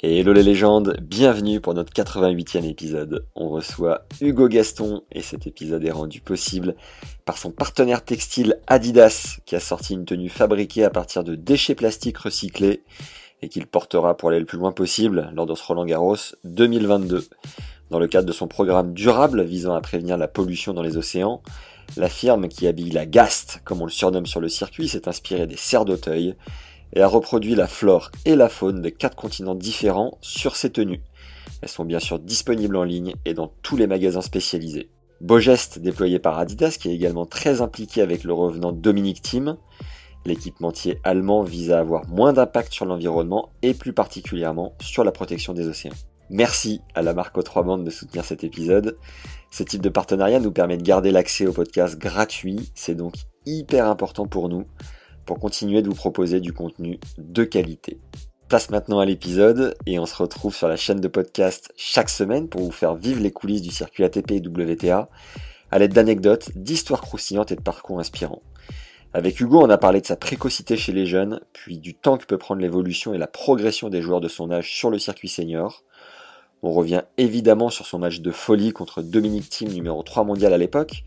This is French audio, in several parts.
Et hello les légendes, bienvenue pour notre 88e épisode. On reçoit Hugo Gaston et cet épisode est rendu possible par son partenaire textile Adidas qui a sorti une tenue fabriquée à partir de déchets plastiques recyclés et qu'il portera pour aller le plus loin possible lors de ce Roland Garros 2022. Dans le cadre de son programme durable visant à prévenir la pollution dans les océans, la firme qui habille la Gast, comme on le surnomme sur le circuit, s'est inspirée des cerfs d'Auteuil et a reproduit la flore et la faune des quatre continents différents sur ses tenues. Elles sont bien sûr disponibles en ligne et dans tous les magasins spécialisés. Beau geste déployé par Adidas qui est également très impliqué avec le revenant Dominic Thiem. L'équipementier allemand vise à avoir moins d'impact sur l'environnement et plus particulièrement sur la protection des océans. Merci à la marque aux trois bandes de soutenir cet épisode. Ce type de partenariat nous permet de garder l'accès au podcast gratuit, c'est donc hyper important pour nous pour continuer de vous proposer du contenu de qualité. Place maintenant à l'épisode et on se retrouve sur la chaîne de podcast chaque semaine pour vous faire vivre les coulisses du circuit ATP et WTA à l'aide d'anecdotes, d'histoires croustillantes et de parcours inspirants. Avec Hugo, on a parlé de sa précocité chez les jeunes, puis du temps que peut prendre l'évolution et la progression des joueurs de son âge sur le circuit senior. On revient évidemment sur son match de folie contre Dominique Thiem, numéro 3 mondial à l'époque,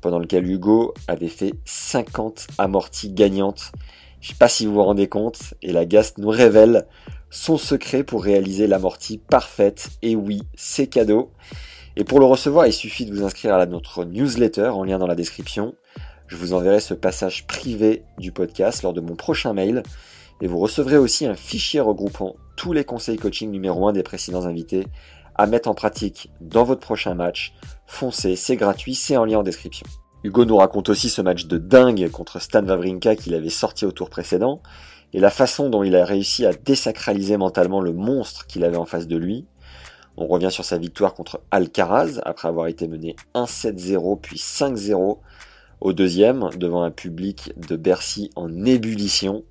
pendant lequel Hugo avait fait 50 amorties gagnantes. Je sais pas si vous vous rendez compte, et la Gast nous révèle son secret pour réaliser l'amortie parfaite. Et oui, c'est cadeau. Et pour le recevoir, il suffit de vous inscrire à notre newsletter en lien dans la description. Je vous enverrai ce passage privé du podcast lors de mon prochain mail. Et vous recevrez aussi un fichier regroupant tous les conseils coaching numéro 1 des précédents invités à mettre en pratique dans votre prochain match. Foncez, c'est gratuit, c'est en lien en description. Hugo nous raconte aussi ce match de dingue contre Stan Wawrinka qu'il avait sorti au tour précédent et la façon dont il a réussi à désacraliser mentalement le monstre qu'il avait en face de lui. On revient sur sa victoire contre Alcaraz après avoir été mené 1-7-0 puis 5-0 au deuxième devant un public de Bercy en ébullition.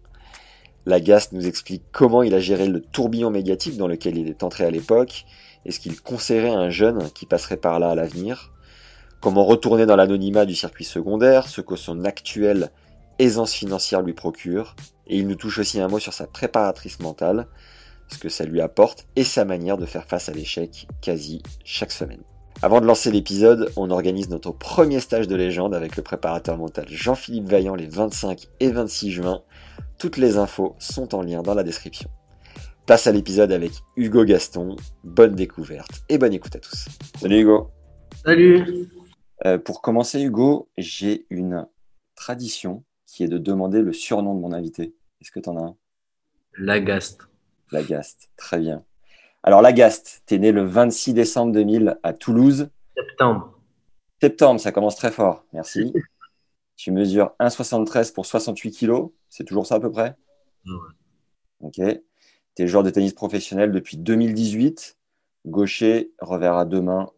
Lagast nous explique comment il a géré le tourbillon médiatique dans lequel il est entré à l'époque et ce qu'il conseillerait un jeune qui passerait par là à l'avenir? Comment retourner dans l'anonymat du circuit secondaire, ce que son actuelle aisance financière lui procure? Et il nous touche aussi un mot sur sa préparatrice mentale, ce que ça lui apporte et sa manière de faire face à l'échec quasi chaque semaine. Avant de lancer l'épisode, on organise notre premier stage de légende avec le préparateur mental Jean-Philippe Vaillant les 25 et 26 juin. Toutes les infos sont en lien dans la description. Place à l'épisode avec Hugo Gaston. Bonne découverte et bonne écoute à tous. Salut Hugo. Salut. Euh, pour commencer Hugo, j'ai une tradition qui est de demander le surnom de mon invité. Est-ce que tu en as un? Lagaste. Lagaste, très bien. Alors Lagaste, tu es né le 26 décembre 2000 à Toulouse. Septembre. Septembre, ça commence très fort, merci. tu mesures 1,73 pour 68 kilos, c'est toujours ça à peu près? Ouais. Ok. Tu es joueur de tennis professionnel depuis 2018. Gaucher, revers à deux mains.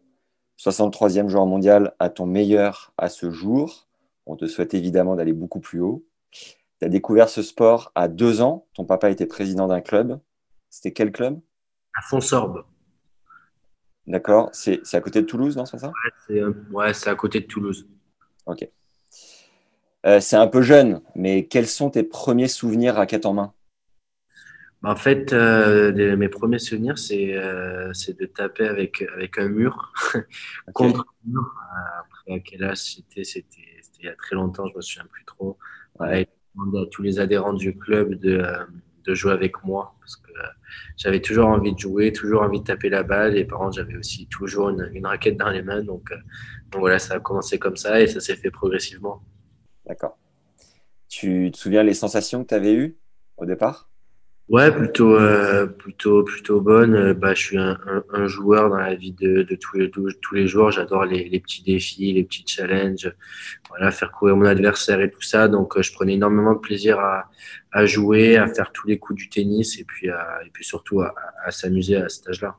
63e joueur mondial à ton meilleur à ce jour. On te souhaite évidemment d'aller beaucoup plus haut. Tu as découvert ce sport à deux ans. Ton papa était président d'un club. C'était quel club? À Fonsorbe. D'accord. C'est à côté de Toulouse, non C'est ça? Ouais, c'est euh, ouais, à côté de Toulouse. Ok. Euh, c'est un peu jeune, mais quels sont tes premiers souvenirs raquette en main? En fait, euh, mes premiers souvenirs, c'est euh, de taper avec, avec un mur contre un mur. Euh, Après, à quel âge c'était? C'était il y a très longtemps, je me souviens plus trop. Ouais. Demandé à tous les adhérents du club de, euh, de jouer avec moi parce que j'avais toujours envie de jouer, toujours envie de taper la balle. Et par contre, j'avais aussi toujours une, une raquette dans les mains. Donc, euh, donc voilà, ça a commencé comme ça et ça s'est fait progressivement. D'accord. Tu te souviens les sensations que tu avais eues au départ? Ouais, plutôt, euh, plutôt, plutôt bonne. Euh, bah, je suis un, joueur dans la vie de, de tous, les, les jours. J'adore les, petits défis, les petits challenges, voilà, faire courir mon adversaire et tout ça. Donc, euh, je prenais énormément de plaisir à, jouer, à faire tous les coups du tennis et puis, et puis surtout à, s'amuser à cet âge-là.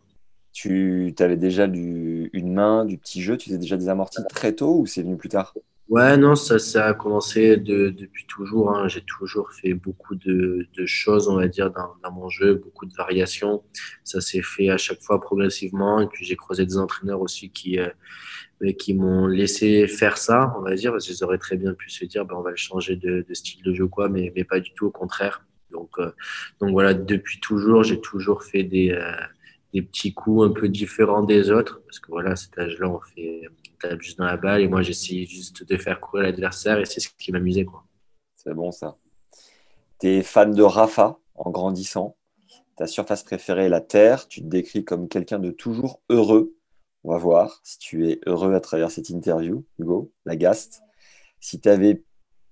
Tu avais déjà du, une main, du petit jeu, tu faisais déjà des amortis très tôt ou c'est venu plus tard? Ouais, non, ça, ça a commencé de, depuis toujours. Hein. J'ai toujours fait beaucoup de, de, choses, on va dire, dans, dans, mon jeu, beaucoup de variations. Ça s'est fait à chaque fois progressivement. Et puis j'ai croisé des entraîneurs aussi qui, euh, qui m'ont laissé faire ça, on va dire, parce qu'ils auraient très bien pu se dire, ben, on va le changer de, de style de jeu, quoi, mais, mais pas du tout, au contraire. Donc, euh, donc voilà, depuis toujours, j'ai toujours fait des, euh, des petits coups un peu différents des autres, parce que voilà, cet âge-là, on fait tape juste dans la balle et moi j'essayais juste de faire courir l'adversaire et c'est ce qui m'amusait. C'est bon ça. Tu es fan de Rafa en grandissant. Ta surface préférée est la terre. Tu te décris comme quelqu'un de toujours heureux. On va voir si tu es heureux à travers cette interview, Hugo, la gaste. Si tu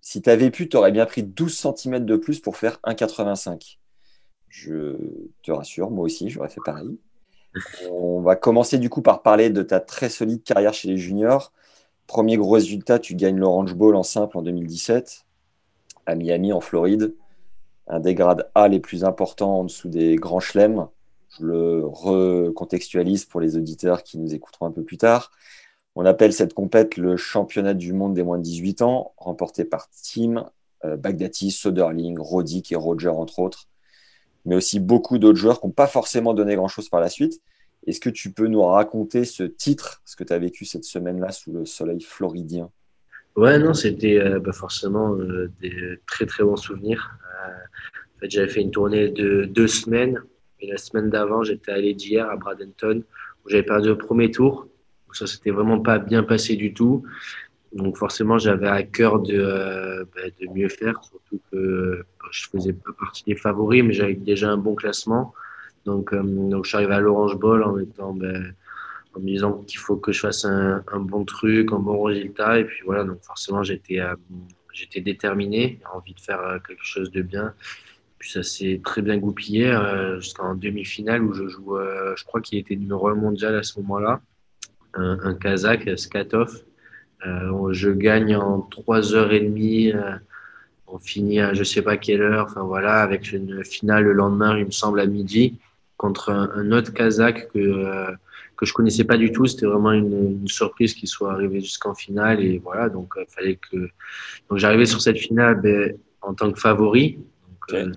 si avais pu, tu aurais bien pris 12 cm de plus pour faire 1,85. Je te rassure, moi aussi, j'aurais fait pareil. On va commencer du coup par parler de ta très solide carrière chez les juniors. Premier gros résultat, tu gagnes l'Orange Bowl en simple en 2017 à Miami en Floride. Un des grades A les plus importants en dessous des grands chelems. Je le recontextualise pour les auditeurs qui nous écouteront un peu plus tard. On appelle cette compète le championnat du monde des moins de 18 ans, remporté par Tim, euh, Bagdati, Soderling, Roddick et Roger, entre autres mais aussi beaucoup d'autres joueurs qui n'ont pas forcément donné grand-chose par la suite. Est-ce que tu peux nous raconter ce titre, ce que tu as vécu cette semaine-là sous le soleil floridien? Ouais, non, c'était euh, bah, forcément euh, des très très bons souvenirs. Euh, en fait, j'avais fait une tournée de deux semaines, et la semaine d'avant, j'étais allé d'hier à Bradenton, où j'avais perdu le premier tour. Donc ça, s'était vraiment pas bien passé du tout. Donc forcément, j'avais à cœur de, euh, bah, mieux faire, surtout que bah, je faisais pas partie des favoris, mais j'avais déjà un bon classement. Donc, euh, donc je suis arrivé à l'Orange Bowl en, étant, ben, en me disant qu'il faut que je fasse un, bon truc, un bon résultat. Et puis voilà, donc forcément, j'étais euh, j'étais déterminé, envie de faire quelque chose de bien. Puis ça s'est très bien goupillé euh, jusqu'en demi-finale où je joue, je crois qu'il était numéro 1 mondial à ce moment-là, un, un Kazakh, Skatov. Euh, je gagne en 3h30. Euh, on finit à je sais pas quelle heure. Enfin voilà, avec une finale le lendemain, il me semble à midi, contre un, autre Kazakh que euh, que je connaissais pas du tout. C'était vraiment une, une, surprise qu'il soit arrivé jusqu'en finale et voilà. Donc il fallait que donc j'arrivais sur cette finale ben, en tant que favori. Donc,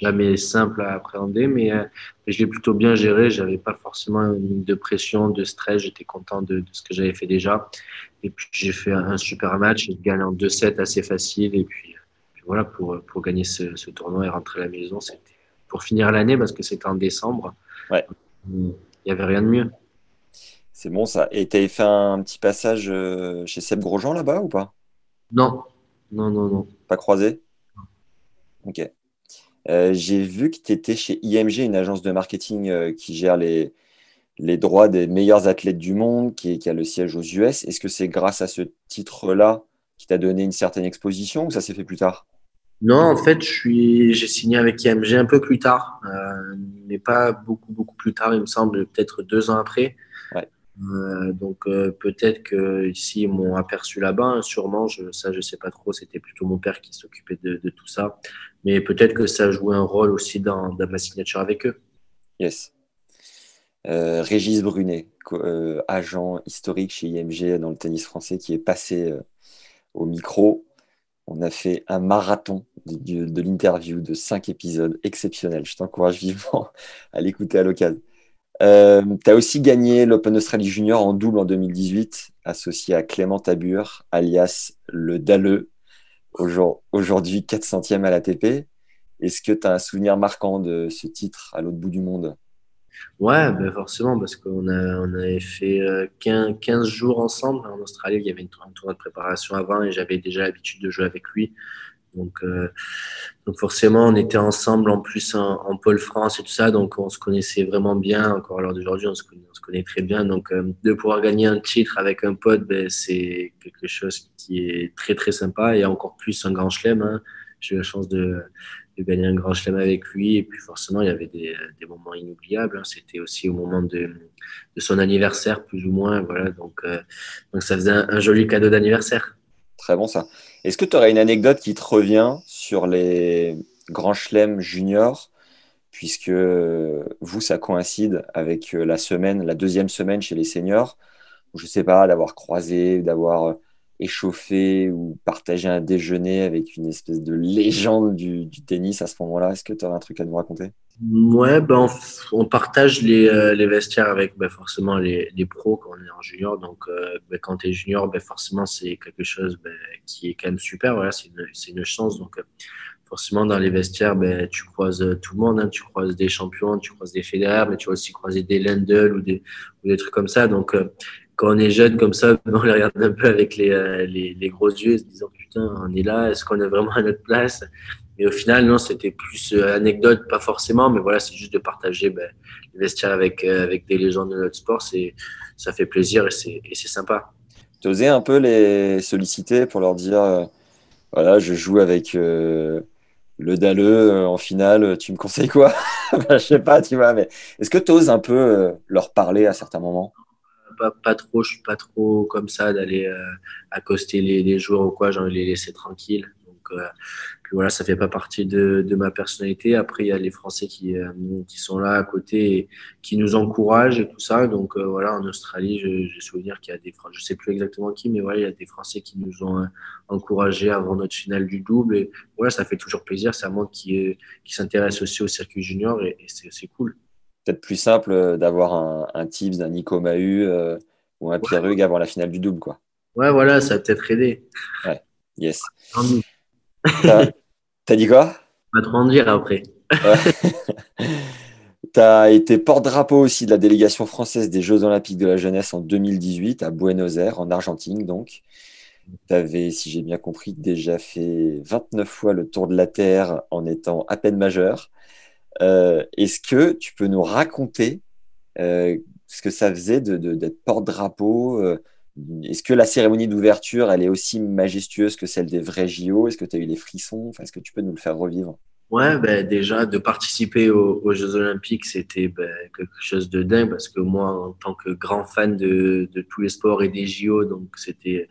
jamais simple à appréhender, mais, euh, mais je l'ai plutôt bien géré. J'avais pas forcément de pression, de stress. J'étais content de, de, ce que j'avais fait déjà. Et puis j'ai fait un super match. J'ai gagné en 2-7 assez facile. Et puis, puis, voilà, pour, pour gagner ce, ce, tournoi et rentrer à la maison, c'était pour finir l'année parce que c'était en décembre. Ouais. Il n'y avait rien de mieux. C'est bon ça. Et tu avais fait un petit passage euh, chez Seb Grosjean là-bas ou pas? Non. Non, non, non. Pas croisé? Ok. Euh, j'ai vu que tu étais chez IMG, une agence de marketing euh, qui gère les, les droits des meilleurs athlètes du monde, qui, qui a le siège aux US. Est-ce que c'est grâce à ce titre-là qui t'a donné une certaine exposition ou ça s'est fait plus tard? Non, en fait, j'ai signé avec IMG un peu plus tard, euh, mais pas beaucoup, beaucoup plus tard, il me semble, peut-être deux ans après. Ouais. Donc peut-être que ici ils m'ont aperçu là-bas, hein, sûrement, je, ça je sais pas trop, c'était plutôt mon père qui s'occupait de, de, tout ça, mais peut-être que ça a joué un rôle aussi dans, ma signature avec eux. Yes. Euh, Régis Brunet, euh, agent historique chez IMG dans le tennis français, qui est passé euh, au micro. On a fait un marathon de, l'interview de cinq épisodes exceptionnels. Je t'encourage vivement à l'écouter à l'occasion. Tu as aussi gagné l'Open Australie Junior en double en 2018, associé à Clément Tabur, alias le Dalleux, aujourd'hui 400e à l'ATP. Est-ce que tu as un souvenir marquant de ce titre à l'autre bout du monde? Ouais, ben forcément, parce qu'on avait fait 15, euh, 15 jours ensemble en Australie. Il y avait une, un tournoi de préparation avant et j'avais déjà l'habitude de jouer avec lui. Donc, euh, donc forcément, on était ensemble en plus en, pôle France et tout ça, donc on se connaissait vraiment bien. Encore à l'heure d'aujourd'hui, on, se connaît, très bien. Donc, euh, de pouvoir gagner un titre avec un pote, ben, c'est quelque chose qui est très très sympa et encore plus un grand chelem. Hein. J'ai eu la chance de, gagner un grand chelem avec lui. Et puis forcément, il y avait des, moments inoubliables. Hein. C'était aussi au moment de, son anniversaire, plus ou moins. Voilà, donc, euh, donc ça faisait un, joli cadeau d'anniversaire. Très bon ça. Est-ce que tu aurais une anecdote qui te revient sur les grands chelems juniors puisque vous, ça coïncide avec la semaine, la deuxième semaine chez les seniors? Je ne sais pas, d'avoir croisé, d'avoir échauffé ou partagé un déjeuner avec une espèce de légende du, tennis à ce moment-là. Est-ce que tu as un truc à nous raconter? Ouais, ben on, partage les, euh, les, vestiaires avec ben forcément les, les, pros quand on est en junior. Donc, euh, ben quand tu es junior, ben forcément, c'est quelque chose ben, qui est quand même super. Voilà, c'est une, une, chance. Donc, euh, forcément, dans les vestiaires, ben, tu croises tout le monde. Hein. Tu croises des champions, tu croises des fédéraux, mais tu vas aussi croiser des Lendl ou des, ou des trucs comme ça. Donc, quand on est jeune comme ça, on les regarde un peu avec les, euh, les, les gros yeux, se disant putain, on est là, est-ce qu'on est vraiment à notre place? Mais au final, non, c'était plus euh, anecdote, pas forcément, mais voilà, c'est juste de partager ben, les vestiaires avec, euh, avec des légendes de notre sport, c'est, ça fait plaisir et c'est, sympa. Tu osais un peu les solliciter pour leur dire voilà, je joue avec le Dalleux en finale, tu me conseilles quoi? Je sais pas, tu vois, mais est-ce que tu oses un peu leur parler à certains moments? Pas, pas trop, je suis pas trop comme ça d'aller euh, accoster les, les, joueurs ou quoi, j'ai envie de les laisser tranquilles. Donc, euh, puis voilà, ça fait pas partie de, de, ma personnalité. Après, il y a les Français qui, euh, qui sont là à côté et qui nous encouragent et tout ça. Donc voilà, en Australie, j'ai souvenir qu'il y a des Français, je sais plus exactement qui, mais voilà, il y a des Français qui nous ont encouragés avant notre finale du double. Et voilà, ça fait toujours plaisir. C'est à moi qui, qui s'intéresse aussi au circuit junior et, et c'est cool peut-être plus simple euh, d'avoir un, un tips d'un Nico Mahu euh, ou un Pierre Hugues avant la finale du double. Quoi. Ouais, voilà, ça va peut-être aider. Ouais, yes. T'as dit quoi? Pas trop en dire après. tu as été porte-drapeau aussi de la délégation française des Jeux Olympiques de la jeunesse en 2018 à Buenos Aires, en Argentine donc. Tu avais, si j'ai bien compris, déjà fait 29 fois le tour de la Terre en étant à peine majeur. Euh, est-ce que tu peux nous raconter euh, ce que ça faisait d'être porte-drapeau euh, Est-ce que la cérémonie d'ouverture, elle est aussi majestueuse que celle des vrais JO Est-ce que tu as eu des frissons? Est-ce que tu peux nous le faire revivre? Ouais, ben déjà de participer aux, Jeux Olympiques, c'était ben, quelque chose de dingue parce que moi, en tant que grand fan de, tous les sports et des JO, donc c'était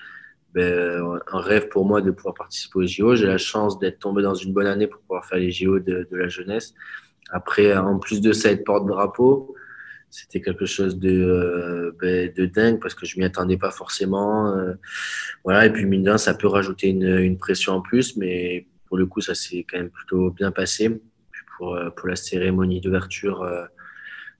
ben, un rêve pour moi de pouvoir participer aux JO. J'ai la chance d'être tombé dans une bonne année pour pouvoir faire les JO de, de la jeunesse. Après, en plus de ça, être porte-drapeau, c'était quelque chose de, euh, ben, de dingue parce que je m'y attendais pas forcément. Euh, voilà, et puis mine ça peut rajouter une, une, pression en plus, mais pour le coup, ça s'est quand même plutôt bien passé. pour, euh, pour la cérémonie d'ouverture,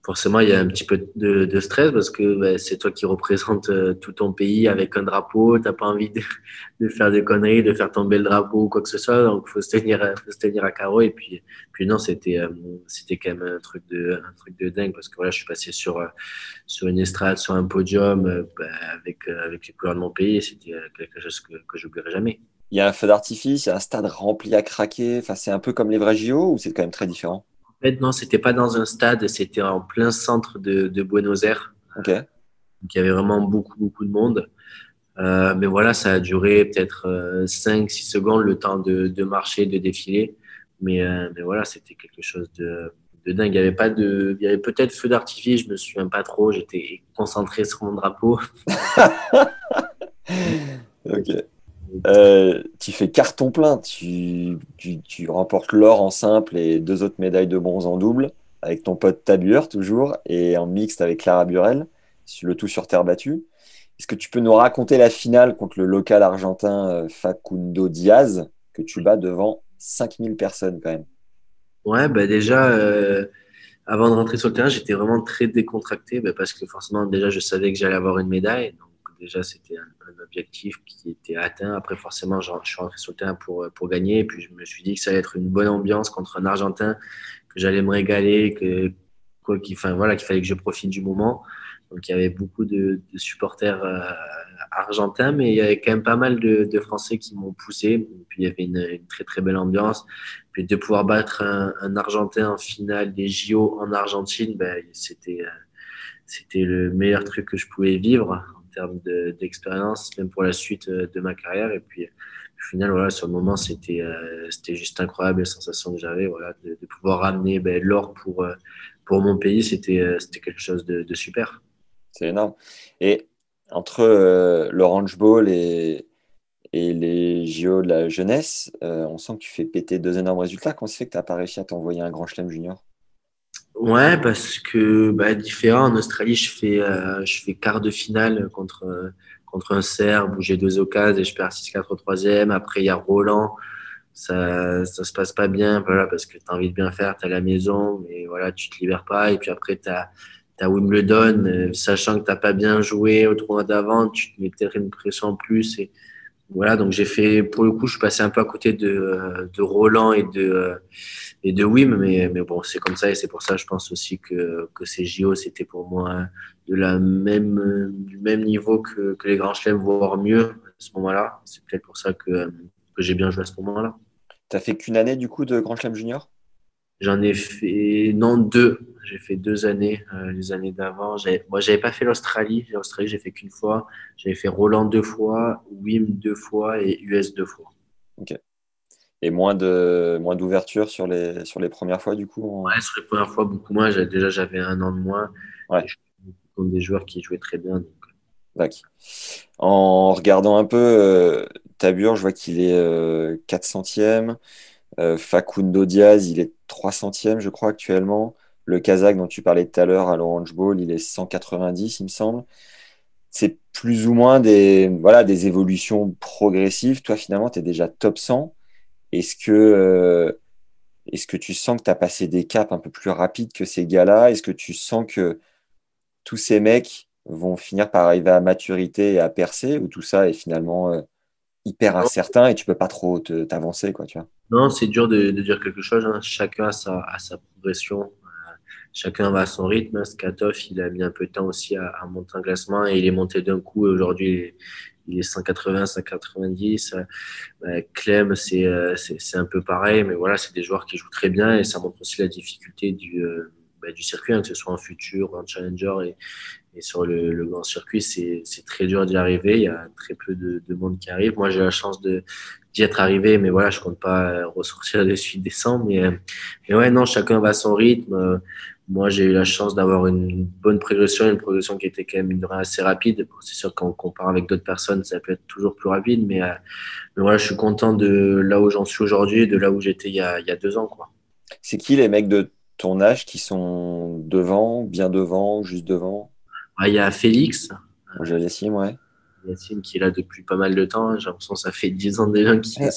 forcément, il y a un petit peu de, de stress parce que bah, c'est toi qui représente euh, tout ton pays avec un drapeau. Tu n'as pas envie de, de, faire des conneries, de faire tomber le drapeau ou quoi que ce soit. Donc, il faut, se tenir, faut se tenir à carreau. Et puis, puis non, c'était euh, c'était quand même un truc, de, un truc de dingue parce que voilà, je suis passé sur, euh, sur une estrade, sur un podium bah, avec, avec les couleurs de mon pays. C'était quelque chose que, que j'oublierai jamais. Il y a un feu d'artifice, il y a un stade rempli à craquer. Enfin, c'est un peu comme les vrais JO ou c'est quand même très différent? en fait, non, c'était pas dans un stade, c'était en plein centre de, de Buenos Aires. Ok. Donc, il y avait vraiment beaucoup, beaucoup de monde. Euh, mais voilà, ça a duré peut-être 5-6 euh, secondes le temps de, de marcher, de défiler. Mais, euh, mais voilà, c'était quelque chose de, de, dingue. Il y avait pas de, il y avait peut-être feu d'artifice, je me souviens pas trop. J'étais concentré sur mon drapeau. ok. Euh, tu fais carton plein. Tu, tu, remportes l'or en simple et deux autres médailles de bronze en double avec ton pote Tabueur toujours et en mixte avec Clara Burel, le tout sur terre battue. Est-ce que tu peux nous raconter la finale contre le local argentin euh, Facundo Diaz que tu bats devant 5000 personnes quand même? Ouais, bah déjà, euh, avant de rentrer sur le terrain, j'étais vraiment très décontracté bah, parce que forcément, déjà, je savais que j'allais avoir une médaille. Déjà, c'était un, objectif qui était atteint. Après, forcément, je, suis rentré sur le terrain pour, pour gagner. Et puis, je me suis dit que ça allait être une bonne ambiance contre un Argentin, que j'allais me régaler, que, qu'il fallait que je profite du moment. Donc, il y avait beaucoup de, supporters euh, argentins, mais il y avait quand même pas mal de, de Français qui m'ont poussé. Et puis, il y avait une, très, très belle ambiance. Puis, de pouvoir battre un, Argentin en finale des JO en Argentine, ben, c'était, euh, c'était le meilleur truc que je pouvais vivre termes d'expérience, même pour la suite euh, de ma carrière. Et puis, au final, voilà, sur le moment, c'était euh, juste incroyable la sensation que j'avais, voilà, de, pouvoir ramener ben, l'or pour, euh, pour mon pays, c'était quelque chose de, super. C'est énorme. Et entre l'Orange Bowl et, et les JO de la jeunesse, on sent que tu fais péter deux énormes résultats. Comment ça fait que tu n'as pas réussi à t'envoyer un grand chelem junior? Ouais, parce que bah, différent. En Australie, je fais, je fais quart de finale contre, contre un Serbe où j'ai deux occasions et je perds 6-4 au troisième. Après, il y a Roland. Ça, ça se passe pas bien, voilà, parce que tu as envie de bien faire, tu à la maison, mais voilà, tu te libères pas. Et puis après, tu as, Wimbledon, euh, sachant que tu pas bien joué au tournoi d'avant, tu te mets peut-être une pression en plus. Et voilà, donc j'ai fait, pour le coup, je suis passé un peu à côté de, de Roland et de, et de Wim, mais, mais bon, c'est comme ça et c'est pour ça, je pense aussi que, que ces JO, c'était pour moi de la même, du même niveau que, que les grands chelems, voire mieux à ce moment-là. C'est peut-être pour ça que, que j'ai bien joué à ce moment-là. Tu fait qu'une année du coup de Grand Chelem Junior J'en ai fait, non, deux. J'ai fait deux années, euh, les années d'avant. Moi, j'avais pas fait l'Australie. L'Australie, j'ai fait qu'une fois. J'avais fait Roland deux fois, Wim deux fois et US deux fois. Ok. Et moins de moins d'ouverture sur les sur les premières fois du coup. Ouais, sur les premières fois beaucoup moins. Déjà, j'avais un an de moins. Ouais contre des joueurs qui jouaient très bien. Donc. En regardant un peu euh, Tabur, je vois qu'il est 400e. Euh, euh, Facundo Diaz, il est 300e, je crois, actuellement. Le Kazakh dont tu parlais tout à l'heure à l'Orange Bowl, il est 190, il me semble. C'est plus ou moins des, voilà, des évolutions progressives. Toi, finalement, tu es déjà top 100. Est-ce que, est-ce que tu sens que tu as passé des caps un peu plus rapides que ces gars-là? Est-ce que tu sens que tous ces mecs vont finir par arriver à maturité et à percer? Ou tout ça est finalement euh, hyper incertain et tu peux pas trop t'avancer quoi tu vois? Non c'est dur de, dire quelque chose hein. chacun a sa, sa progression euh, chacun va à son rythme Skatov il a mis un peu de temps aussi à, monter un classement et il est monté d'un coup aujourd'hui il est 180, 190. Euh, Clem, c'est un peu pareil, mais voilà, c'est des joueurs qui jouent très bien et ça montre aussi la difficulté du, bah, du circuit, hein, que ce soit en futur en challenger. Et, et sur le, grand circuit, c'est très dur d'y arriver. Il y a très peu de, de monde qui arrive. Moi, j'ai la chance d'y être arrivé, mais voilà, je compte pas ressortir de suite décembre. Mais, mais ouais, non, chacun va à son rythme. Moi, j'ai eu la chance d'avoir une bonne progression, une progression qui était quand même assez rapide. C'est sûr qu'on compare avec d'autres personnes, ça peut être toujours plus rapide, mais, mais voilà, je suis content de là où j'en suis aujourd'hui, de là où j'étais il, y a, il y a deux ans. quoi. C'est qui les mecs de ton âge qui sont devant, bien devant, juste devant? Ah, Il y a Félix. Yacine, ouais. Yacine qui est là depuis pas mal de temps. J'ai l'impression que ça fait 10 ans déjà qu'il est.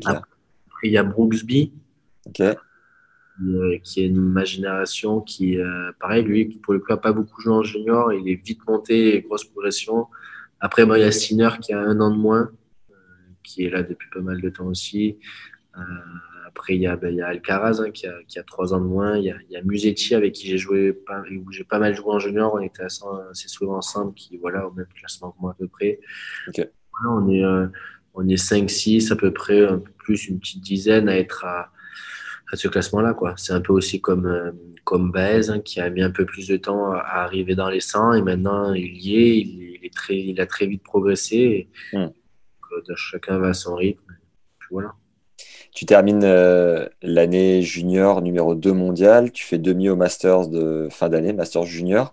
Clair. Après, il y a Brooksby. Ok. Euh, qui est une ma génération qui, euh, pareil, lui, pour le coup, n'a pas beaucoup joué en junior. Il est vite monté, grosse progression. Après, il y a Stinner qui a un an de moins, euh, qui est là depuis pas mal de temps aussi. Après, il y a, ben, il y a Alcaraz hein, qui, a, qui, a, trois ans de moins. Il y a, il y a Musetti avec qui j'ai joué, pas, où j'ai pas mal joué en junior. On était assez, assez, souvent ensemble, qui voilà au même classement que moi à peu près. Okay. Voilà, on est euh, on est 5-6 à peu près, un peu plus une petite dizaine à être à, à ce classement-là. quoi. C'est un peu aussi comme euh, comme Baez hein, qui a mis un peu plus de temps à arriver dans les 100 et maintenant il y est. Il, est très, il a très vite progressé. Et, mm. chacun va à son rythme. Puis voilà. Tu termines euh, l'année junior numéro 2 mondial, tu fais demi au Masters de fin d'année, Masters junior.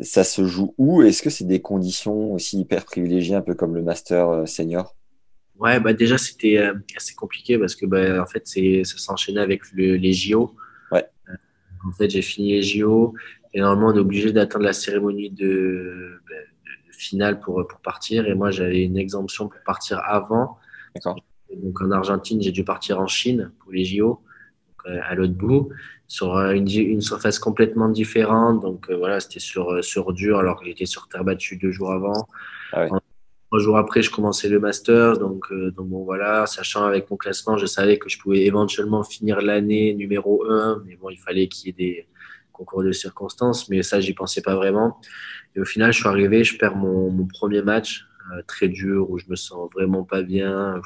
Ça se joue où? Est-ce que c'est des conditions aussi hyper privilégiées, un peu comme le Master euh, senior? Ouais, bah déjà c'était euh, assez compliqué parce que bah, en fait ça s'enchaînait avec les JO. Ouais. en fait, j'ai fini les JO et normalement on est obligé d'attendre la cérémonie de, bah, de, finale pour, pour partir. Et moi j'avais une exemption pour partir avant. D'accord donc en Argentine, j'ai dû partir en Chine pour les JO, euh, à l'autre bout, sur euh, une, une, surface complètement différente. Donc euh, voilà, c'était sur, sur dur, alors que j'étais sur terre battue deux jours avant. Ah trois jours après, je commençais le Masters. Donc, donc bon, voilà, sachant avec mon classement, je savais que je pouvais éventuellement finir l'année numéro 1, mais bon, il fallait qu'il y ait des concours de circonstances, mais ça, j'y pensais pas vraiment. Et au final, je suis arrivé, je perds mon, mon premier match, très dur, où je me sens vraiment pas bien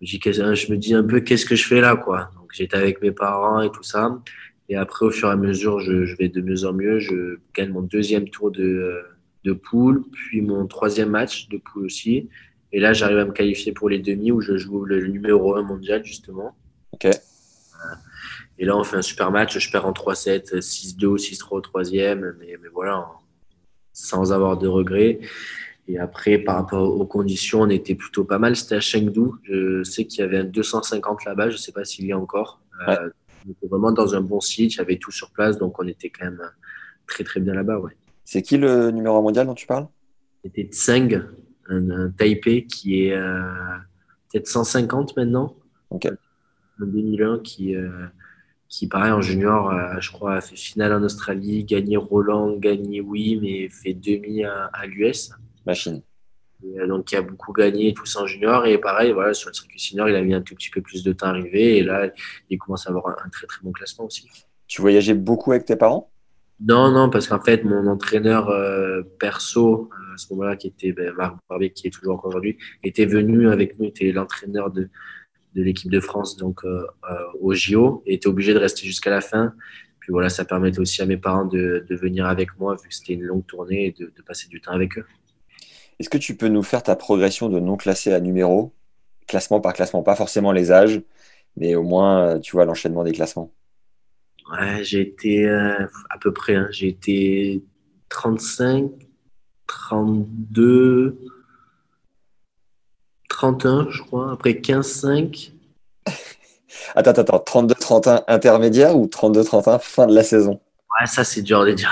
je me dis un peu qu'est-ce que je fais là quoi? Donc j'étais avec mes parents et tout ça. Et après au fur et à mesure, je, je vais de mieux en mieux. Je gagne mon deuxième tour de, de poule, puis mon troisième match de poule aussi. Et là, j'arrive à me qualifier pour les demi où je joue le numéro 1 mondial, justement. Ok. Et là, on fait un super match. Je perds en 3-7, 6-2, 6-3 au troisième. Mais, mais voilà, sans avoir de regrets. Et après, par rapport aux conditions, on était plutôt pas mal. C'était à Chengdu. Je sais qu'il y avait un 250 là-bas. Je ne sais pas s'il y a encore. Euh, on était vraiment dans un bon site. Il y avait tout sur place. Donc, on était quand même très, très bien là-bas. Ouais. C'est qui le numéro mondial dont tu parles? C'était Tseng, un, Taipei qui est euh, peut-être 150 maintenant. Ok. Un 2001 qui, euh, qui, pareil, en junior, je crois, a fait finale en Australie, gagné Roland, gagné oui, mais fait demi à, l'US. Machine. donc, qui a beaucoup gagné tout ça en junior. Et pareil, voilà, sur le circuit senior, il a mis un tout petit peu plus de temps à arriver. Et là, il commence à avoir un, très, très bon classement aussi. Tu voyageais beaucoup avec tes parents? Non, non, parce qu'en fait, mon entraîneur euh, perso, à ce moment-là, qui était ben, Marc Barbier, qui est toujours encore aujourd'hui, était venu avec nous, était l'entraîneur de, de l'équipe de France donc euh, euh, au JO et était obligé de rester jusqu'à la fin. Puis voilà, ça permettait aussi à mes parents de, de venir avec moi vu que c'était une longue tournée et de, de, passer du temps avec eux. Est-ce que tu peux nous faire ta progression de non classé à numéro, classement par classement, pas forcément les âges, mais au moins tu vois l'enchaînement des classements. Ouais, j'ai été euh, à peu près, hein, j'ai été 35, 32, 31, je crois. Après 15-5. attends, attends, 32-31 intermédiaire ou 32-31 fin de la saison? Ouais, ça, c'est dur de dire.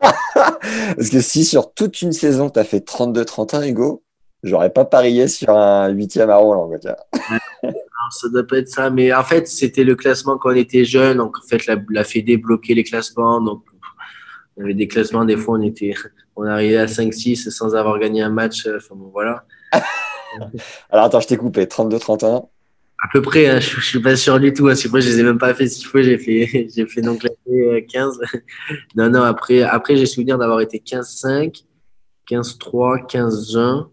Parce que si sur toute une saison, tu as fait 32-31, Hugo, j'aurais pas parié sur un huitième à Roland. non, ça doit pas être ça. Mais en fait, c'était le classement quand on était jeune. Donc, en fait, la, la Fédé bloquait les classements. Donc, on avait des classements. Des fois, on était, on arrivait à 5-6 sans avoir gagné un match. Enfin, bon, voilà. Alors attends, je t'ai coupé. 32-31 À peu près, hein, je, ne suis pas sûr du tout. Hein, si moi, je les ai même pas fait six fois, j'ai fait, j'ai fait donc 15. non, non, après, après j'ai souvenir d'avoir été 15-5, 15-3, 15-1,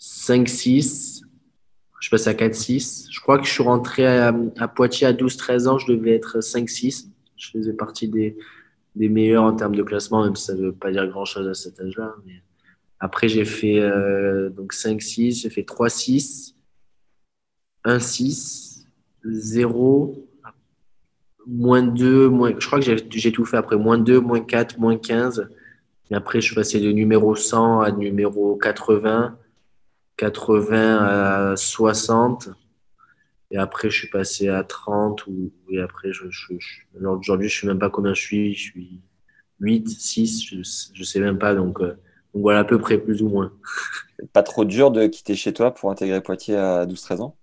5-6. Je passe à 4-6. Je crois que je suis rentré à, Poitiers à 12-13 ans. Je devais être 5-6. Je faisais partie des, des meilleurs en termes de classement, même si ça ne veut pas dire grand-chose à cet âge-là. Après, j'ai fait euh, donc 5, 6, j'ai fait 3, 6, 1, 6, 0, moins 2, moins, je crois que j'ai tout fait après, moins 2, moins 4, moins 15. Et après, je suis passé de numéro 100 à numéro 80, 80 à 60. Et après, je suis passé à 30. Ou, et après, je, je, aujourd'hui, je ne sais même pas combien je suis. Je suis 8, 6, je ne sais même pas. Donc, euh, donc voilà, à peu près, plus ou moins. Pas trop dur de quitter chez toi pour intégrer Poitiers à 12-13 ans?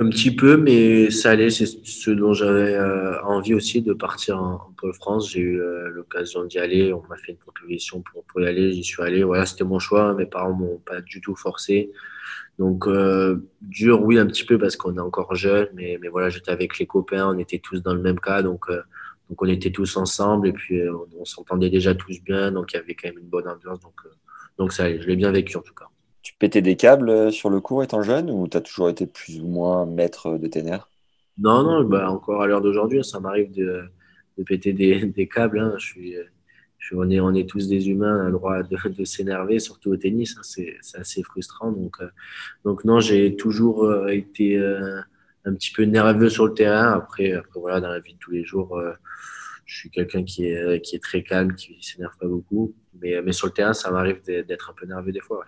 Un petit peu, mais ça allait. C'est ce dont j'avais euh, envie aussi de partir en, Pôle France. J'ai eu euh, l'occasion d'y aller. On m'a fait une proposition pour, pour y aller. J'y suis allé. Voilà, c'était mon choix. Mes parents m'ont pas du tout forcé. Donc, euh, dur, oui, un petit peu parce qu'on est encore jeune. Mais, mais voilà, j'étais avec les copains. On était tous dans le même cas. Donc, donc on était tous ensemble et puis euh, on, s'entendait déjà tous bien, donc il y avait quand même une bonne ambiance. Donc, euh, donc ça je l'ai bien vécu en tout cas. Tu pétais des câbles euh, sur le cours étant jeune ou tu as toujours été plus ou moins maître de tes nerfs? Non, non, bah, encore à l'heure d'aujourd'hui, ça m'arrive de, de, péter des, câbles. Hein. Je suis, on, est, on est tous des humains, on a le droit de, s'énerver, surtout au tennis, hein. c'est assez frustrant. Donc, donc non, j'ai toujours été un petit peu nerveux sur le terrain. Après, après voilà, dans la vie de tous les jours, je suis quelqu'un qui est, qui est très calme, qui ne s'énerve pas beaucoup. Mais, mais sur le terrain, ça m'arrive d'être un peu nerveux des fois.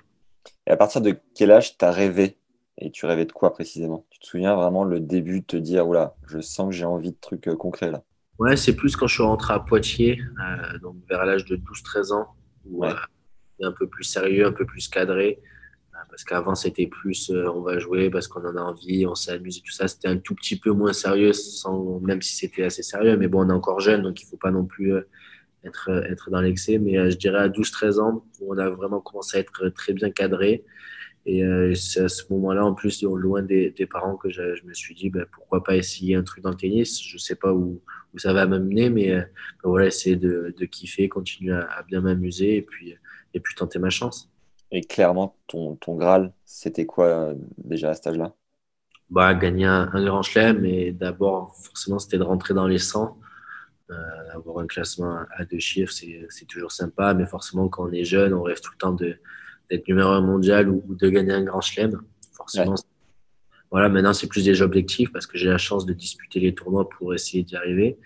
Et à partir de quel âge tu as rêvé? Et tu rêvais de quoi précisément? Tu te souviens vraiment le début de te dire, oula, je sens que j'ai envie de trucs euh, concrets là? Ouais, c'est plus quand je suis rentré à Poitiers, euh, donc vers l'âge de 12-13 ans, où ouais. euh, un peu plus sérieux, un peu plus cadré. Parce qu'avant, c'était plus on va jouer parce qu'on en a envie, on s'amuse et tout ça. C'était un tout petit peu moins sérieux, sans, même si c'était assez sérieux. Mais bon, on est encore jeune, donc il ne faut pas non plus être, euh, être dans l'excès. Mais je dirais à 12-13 ans, on a vraiment commencé à être très bien cadré. Et c'est à ce moment-là, en plus, loin des, des parents, que je, je, me suis dit ben, pourquoi pas essayer un truc dans le tennis? Je ne sais pas où, où ça va m'amener, mais ben, voilà, essayer de, de kiffer, continuer à, à bien m'amuser et puis, et puis tenter ma chance. Et clairement, ton, ton Graal, c'était quoi euh, déjà à cet âge-là? Bah, Gagner un, grand chelem, mais d'abord, forcément, c'était de rentrer dans les 100. Euh, avoir un classement à deux chiffres, c'est toujours sympa, mais forcément, quand on est jeune, on rêve tout le temps d'être numéro un mondial ou, de gagner un grand chelem. Forcément, voilà, maintenant c'est plus des objectifs parce que j'ai la chance de disputer les tournois pour essayer d'y arriver.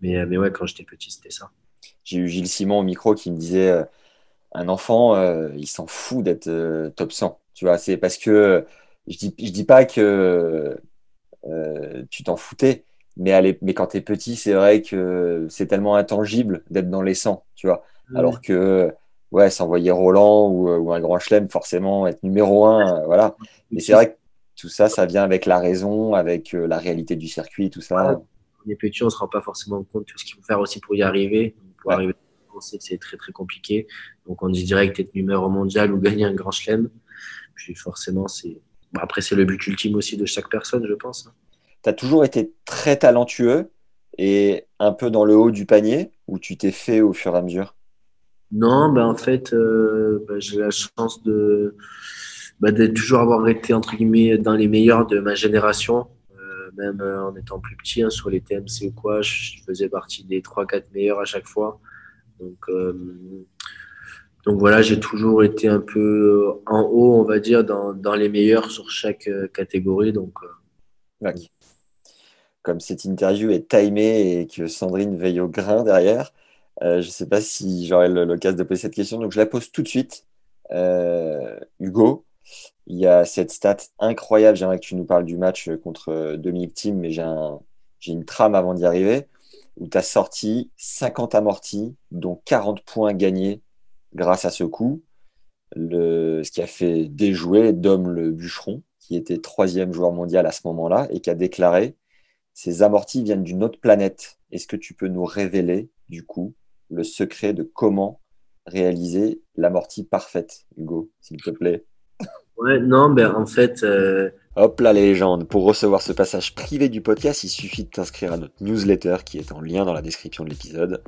Mais, mais ouais, quand j'étais petit, c'était ça. J'ai eu Gilles Simon au micro qui me disait euh, un enfant, euh, il s'en fout d'être euh, top 100. Tu vois, c'est parce que je dis, je dis pas que tu t'en foutais, mais, mais quand tu es petit, c'est vrai que c'est tellement intangible d'être dans les 100, tu vois. Alors que, ouais, s'envoyer Roland ou, un grand chelem, forcément, être numéro 1, voilà. Mais c'est vrai que tout ça, ça vient avec la raison, avec la réalité du circuit, tout ça. on est petit, on ne se rend pas forcément compte de ce qu'il faut faire aussi pour y arriver. Pour arriver, on sait que c'est très très compliqué. Donc on dit direct être numéro mondial ou gagner un grand chelem. Puis forcément, c'est. après, c'est le but ultime aussi de chaque personne, je pense. Tu as toujours été très talentueux et un peu dans le haut du panier ou tu t'es fait au fur et à mesure? Non, ben en fait, euh, ben, j'ai la chance de, ben, de toujours avoir été entre guillemets dans les meilleurs de ma génération même euh, en étant plus petit, hein, sur les TMC ou quoi, je faisais partie des 3-4 meilleurs à chaque fois. Donc, euh, donc voilà, j'ai toujours été un peu en haut, on va dire, dans, dans les meilleurs sur chaque euh, catégorie. Donc, Comme cette interview est timée et que Sandrine veille au grain derrière, je ne sais pas si j'aurai l'occasion de poser cette question, donc je la pose tout de suite. Hugo, il y a cette stat incroyable. J'aimerais que tu nous parles du match contre euh, Dominique Thiem, mais j'ai une trame avant d'y arriver, où tu as sorti 50 amortis, dont 40 points gagnés grâce à ce coup. ce qui a fait déjouer Dom le bûcheron, qui était troisième joueur mondial à ce moment-là, et qui a déclaré Ces amortis viennent d'une autre planète. Est-ce que tu peux nous révéler, du coup, le secret de comment réaliser l'amorti parfaite, Hugo, s'il te plaît? Ouais, non, ben en fait. Euh, Hop là, les légendes. Pour recevoir ce passage privé du podcast, il suffit de t'inscrire à notre newsletter qui est en lien dans la description de l'épisode.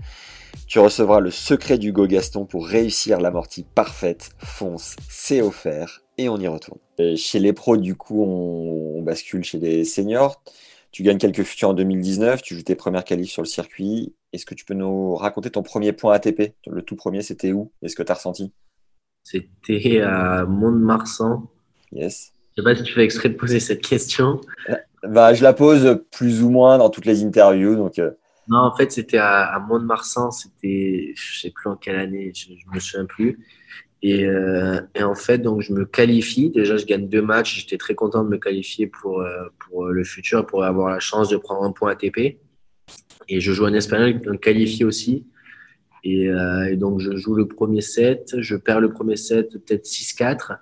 Tu recevras le secret d'Hugo Gaston pour réussir l'amortie parfaite. Fonce, c'est offert et on y retourne. chez les pros, du coup, on, bascule chez les seniors. Tu gagnes quelques futurs en 2019, tu joues tes premières qualifs sur le circuit. Est-ce que tu peux nous raconter ton premier point ATP Le tout premier, c'était où? Est-ce que tu as ressenti? C'était à Mont-de-Marsan. Yes. Je sais pas si tu fais exprès de poser cette question. Bah, je la pose plus ou moins dans toutes les interviews. Donc, euh. Non, en fait, c'était à, Mont-de-Marsan. C'était, je sais plus en quelle année, je, ne me souviens plus. Et, euh, et, en fait, donc je me qualifie. Déjà, je gagne deux matchs. J'étais très content de me qualifier pour, euh, pour le futur, pour avoir la chance de prendre un point ATP. Et je joue en espagnol, donc qualifié aussi. Euh, et, donc, je joue le premier set, je perds le premier set, peut-être 6-4.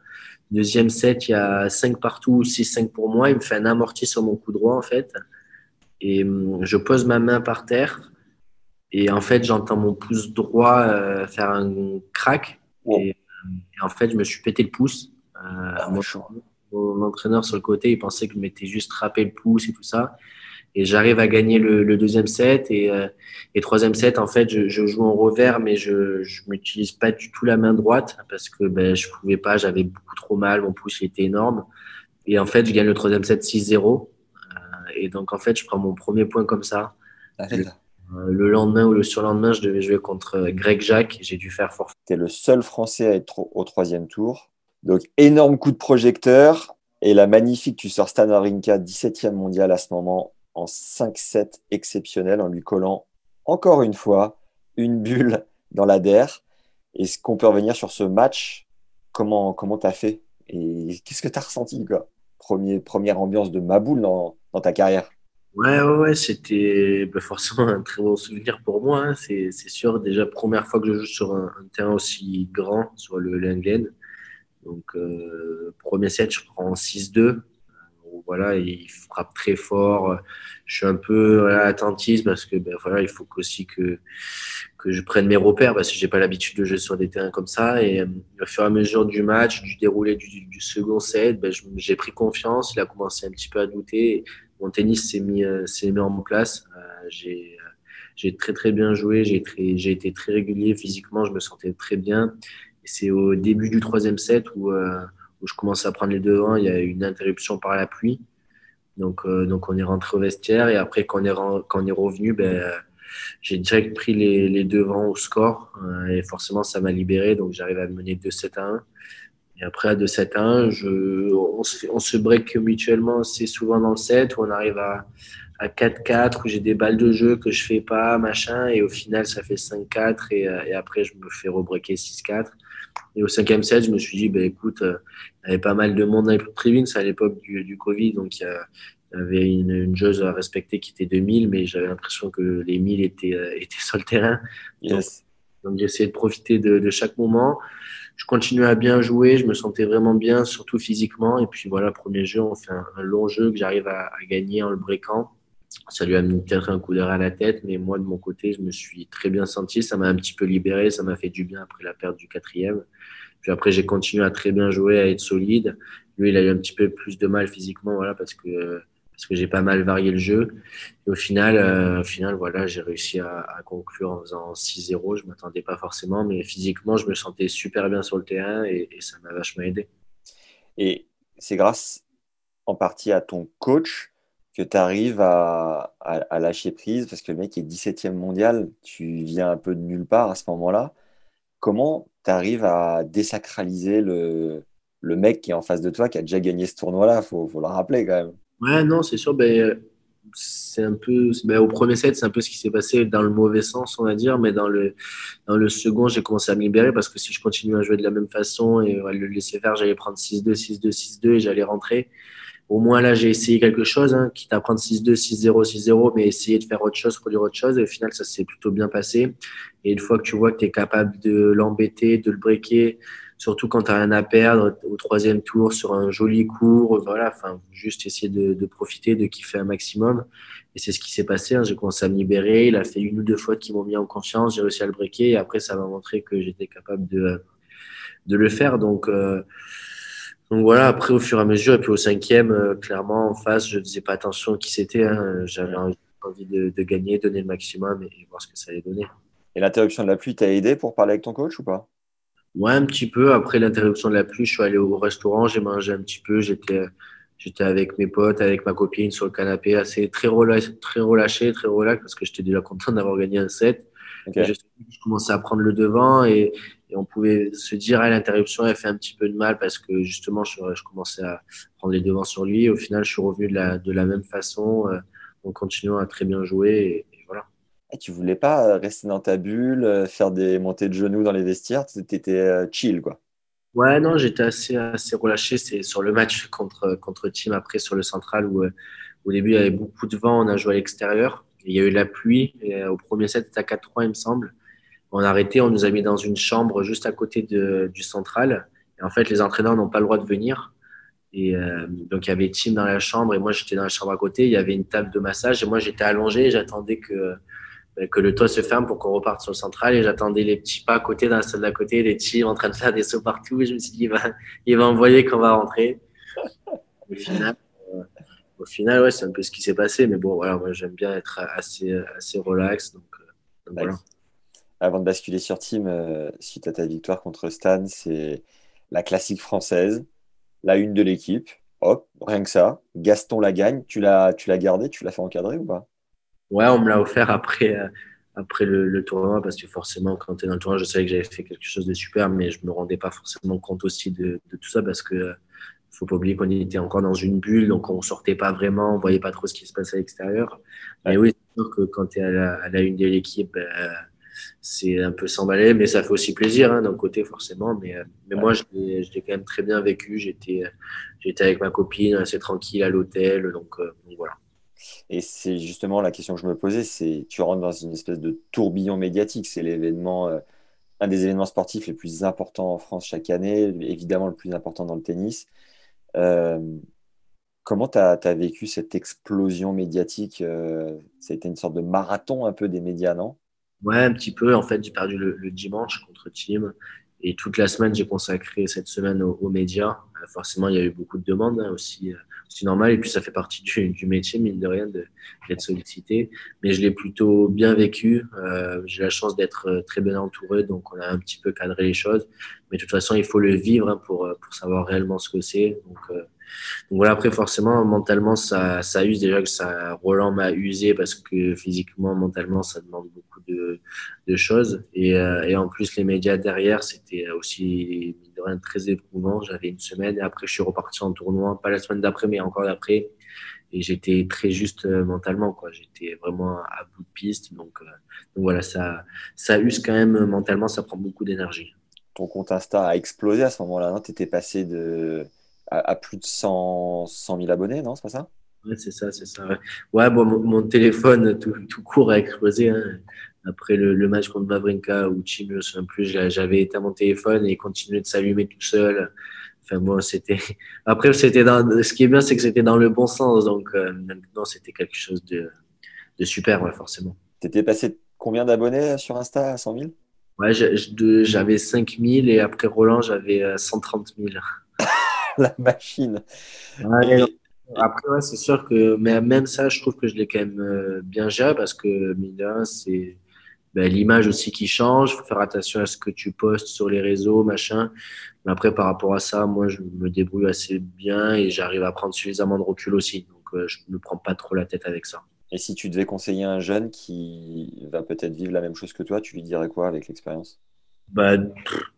Deuxième set, il y a 5 partout, 6-5 pour moi. Il me fait un amorti sur mon coup droit, en fait. Et hum, je pose ma main par terre. Et en fait, j'entends mon pouce droit euh, faire un crack. Et, en fait, je me suis pété le pouce. Euh, ah, mon, mon, entraîneur sur le côté, il pensait que je m'étais juste frappé le pouce et tout ça. Et j'arrive à gagner le, deuxième set. Et, euh, et, troisième set, en fait, je, je joue en revers, mais je ne m'utilise pas du tout la main droite parce que ben, je pouvais pas, j'avais beaucoup trop mal, mon pouce était énorme. Et en fait, je gagne le troisième set 6-0. Euh, et donc, en fait, je prends mon premier point comme ça. Ah, le, euh, le, lendemain ou le surlendemain, je devais jouer contre Greg Jacques. J'ai dû faire forfait. Tu es le seul Français à être au troisième tour. Donc, énorme coup de projecteur. Et la magnifique, tu sors Stan Wawrinka, 17e mondial à ce moment, en 5-7 exceptionnel en lui collant encore une fois une bulle dans la DER. Est-ce qu'on peut revenir sur ce match? Comment comment as fait? Et qu'est-ce que tu as ressenti quoi? Premier, Première ambiance de Maboule dans, dans ta carrière Ouais, ouais, ouais c'était bah, forcément un très bon souvenir pour moi. Hein. C'est sûr, déjà, première fois que je joue sur un, terrain aussi grand, sur le Lenglen. Donc, euh, premier set, je prends 6-2 voilà, il frappe très fort. Je suis un peu attentiste parce que ben, voilà, il faut aussi que, que je prenne mes repères parce que j'ai pas l'habitude de jouer sur des terrains comme ça. Et euh, au fur et à mesure du match, du déroulé du, second set, ben, j'ai pris confiance. Il a commencé un petit peu à douter. Mon tennis s'est mis, euh, mis en place. Euh, j'ai j'ai très très bien joué, j'ai été très régulier physiquement, je me sentais très bien. C'est au début du troisième set où je commence à prendre les devants, il y a une interruption par la pluie. Donc, euh, on est rentré au vestiaire et après, quand on est, revenu, ben, j'ai direct pris les, les, devants au score euh, et forcément, ça m'a libéré. Donc, j'arrive à mener 2-7 à 1. Et après, à 2-7 1, je, on, se on se break mutuellement c'est souvent dans le set où on arrive à, à 4-4 où j'ai des balles de jeu que je fais pas, machin, et au final ça fait 5-4 et, et, après je me fais rebreaker 6-4. Et au cinquième set, je me suis dit, bah, écoute, euh, il y avait pas mal de monde dans les tribunes, c'est à l'époque du, du, Covid, donc il y, avait une, une jauge à respecter qui était 2000, mais j'avais l'impression que les 1000 étaient, euh, étaient sur le terrain. Yes. Donc, donc j'ai essayé de profiter de, de chaque moment je continuais à bien jouer, je me sentais vraiment bien, surtout physiquement. Et puis voilà, premier jeu, on fait un, long jeu que j'arrive à, à, gagner en le breakant. Ça lui a mis peut-être un coup d'air à la tête, mais moi de mon côté, je me suis très bien senti. Ça m'a un petit peu libéré, ça m'a fait du bien après la perte du quatrième. Puis après, j'ai continué à très bien jouer, à être solide. Lui, il a eu un petit peu plus de mal physiquement, voilà, parce que parce que j'ai pas mal varié le jeu. Et au final, euh, au final, voilà, j'ai réussi à, conclure en faisant 6-0. Je m'attendais pas forcément, mais physiquement, je me sentais super bien sur le terrain et, ça m'a vachement aidé. Et c'est grâce en partie à ton coach que tu arrives à, lâcher prise parce que le mec est 17e mondial, tu viens un peu de nulle part à ce moment-là. Comment tu arrives à désacraliser le, mec qui est en face de toi, qui a déjà gagné ce tournoi-là? Il faut, faut le rappeler quand même. Ouais, non, c'est sûr. Ben, c'est un peu, ben, au premier set, c'est un peu ce qui s'est passé dans le mauvais sens, on va dire, mais dans le, dans le second, j'ai commencé à me libérer parce que si je continue à jouer de la même façon et à le laisser faire, j'allais prendre 6-2, 6-2, 6-2 et j'allais rentrer. Au moins là, j'ai essayé quelque chose, hein, quitte à prendre 6-2, 6-0, 6-0, mais essayer de faire autre chose, produire autre chose. Et au final, ça s'est plutôt bien passé. Et une fois que tu vois que tu es capable de l'embêter, de le breaker, surtout quand tu rien à perdre au troisième tour sur un joli cours. Voilà, enfin, juste essayer de, de, profiter, de kiffer un maximum. Et c'est ce qui s'est passé. Hein. J'ai commencé à me libérer. Il a fait une ou deux fois qui m'ont mis en confiance. J'ai réussi à le breaker. Et après, ça m'a montré que j'étais capable de, de le faire. Donc, euh, donc voilà, après, au fur et à mesure, et puis au cinquième, euh, clairement, en face, je ne faisais pas attention à qui c'était. Hein. J'avais envie de, de, gagner, donner le maximum et, et voir ce que ça allait donner. Et l'interruption de la pluie t'a aidé pour parler avec ton coach ou pas? Ouais, un petit peu. Après l'interruption de la pluie, je suis allé au restaurant, j'ai mangé un petit peu. J'étais, j'étais avec mes potes, avec ma copine sur le canapé, assez très relâché, très relâché, très relax parce que j'étais déjà content d'avoir gagné un set. Okay. Je, je, commençais à prendre le devant et, et on pouvait se dire à l'interruption, elle fait un petit peu de mal parce que justement, je, je, commençais à prendre les devants sur lui. Au final, je suis revenu de la, de la même façon euh, en continuant à très bien jouer. Et, et tu voulais pas rester dans ta bulle, faire des montées de genoux dans les vestiaires, tu étais chill quoi. Ouais, non, j'étais assez, assez relâché. C'est sur le match contre, contre Team après sur le central où au début il y avait beaucoup de vent, on a joué à l'extérieur. Il y a eu la pluie. Au premier set, c'était à 4-3, il me semble. On a arrêté, on nous a mis dans une chambre juste à côté du central. Et en fait, les entraîneurs n'ont pas le droit de venir. Et euh, donc, il y avait Team dans la chambre et moi, j'étais dans la chambre à côté. Il y avait une table de massage et moi, j'étais allongé j'attendais que, que le toit se ferme pour qu'on reparte sur le central et j'attendais les petits pas à côté dans la salle d'à côté, les petits en train de faire des sauts partout et je me suis dit il va, il va envoyer qu'on va rentrer. Au final, euh, au final ouais, c'est un peu ce qui s'est passé, mais bon voilà, moi j'aime bien être assez, assez relax. Donc, euh, voilà. Avant de basculer sur Team, euh, suite à ta victoire contre Stan, c'est la classique française, la une de l'équipe. Hop, rien que ça. Gaston la gagne. Tu l'as, tu l'as gardé, tu l'as fait encadrer ou pas? Ouais, on me l'a offert après, euh, après le, le, tournoi parce que forcément, quand tu es dans le tournoi, je savais que j'avais fait quelque chose de super, mais je me rendais pas forcément compte aussi de, de tout ça parce que faut pas oublier qu'on était encore dans une bulle, donc on sortait pas vraiment, on voyait pas trop ce qui se passait à l'extérieur. Mais oui, c'est sûr que quand tu es à la, à la, une de l'équipe, euh, c'est un peu s'emballer, mais ça fait aussi plaisir hein, d'un côté forcément. Mais, mais moi, je l'ai quand même très bien vécu. J'étais, j'étais avec ma copine, assez tranquille à l'hôtel, donc, euh, donc voilà. Et c'est justement la question que je me posais, c'est tu rentres dans une espèce de tourbillon médiatique. C'est l'événement, euh, un des événements sportifs les plus importants en France chaque année, évidemment le plus important dans le tennis. Euh, comment tu as, vécu cette explosion médiatique euh, Ça a été une sorte de marathon un peu des médias, non? Ouais, un petit peu. En fait, j'ai perdu le, dimanche contre Team. Et toute la semaine, j'ai consacré cette semaine aux, aux médias. Euh, forcément, il y a eu beaucoup de demandes hein, aussi c'est normal. Et puis, ça fait partie du, du métier, mine de rien, d'être sollicité. Mais je l'ai plutôt bien vécu. Euh, J'ai la chance d'être euh, très bien entouré, donc on a un petit peu cadré les choses. Mais de toute façon, il faut le vivre hein, pour, pour savoir réellement ce que c'est. Donc, euh, donc voilà, après, forcément, mentalement, ça, ça use. Déjà que ça, Roland m'a usé parce que physiquement, mentalement, ça demande beaucoup de, de choses. Et, euh, et en plus, les médias derrière, c'était aussi, de rien très éprouvant. J'avais une semaine et après, je suis reparti en tournoi, pas la semaine d'après, mais encore d'après. Et j'étais très juste euh, mentalement, quoi. J'étais vraiment à bout de piste. Donc, donc voilà, ça, ça use quand même mentalement, ça prend beaucoup d'énergie. Ton compte Insta a explosé à ce moment-là, Tu étais passé de, à, plus de 100, 100 000 abonnés, non? C'est pas ça? Ouais, c'est ça, c'est ça. Ouais, bon, mon, téléphone tout, tout, court a explosé. Hein. Après le, match contre Mavrinka ou Chim, je ne sais plus, j'avais éteint mon téléphone et il continuait de s'allumer tout seul. Enfin, bon, c'était. Après, c'était dans... ce qui est bien, c'est que c'était dans le bon sens. Donc, euh, maintenant, c'était quelque chose de, de super, ouais, forcément. T'étais passé combien d'abonnés sur Insta à 100 000 Ouais, j'avais 5 000 et après Roland, j'avais 130 euh, 000. La machine. Après, ouais, c'est sûr que mais même ça, je trouve que je l'ai quand même euh, bien géré parce que, mine c'est ben, l'image aussi qui change. Il faut faire attention à ce que tu postes sur les réseaux, machin. Mais après, par rapport à ça, moi, je me débrouille assez bien et j'arrive à prendre suffisamment de recul aussi. Donc, euh, je ne me prends pas trop la tête avec ça. Et si tu devais conseiller un jeune qui va peut-être vivre la même chose que toi, tu lui dirais quoi avec l'expérience? Bah,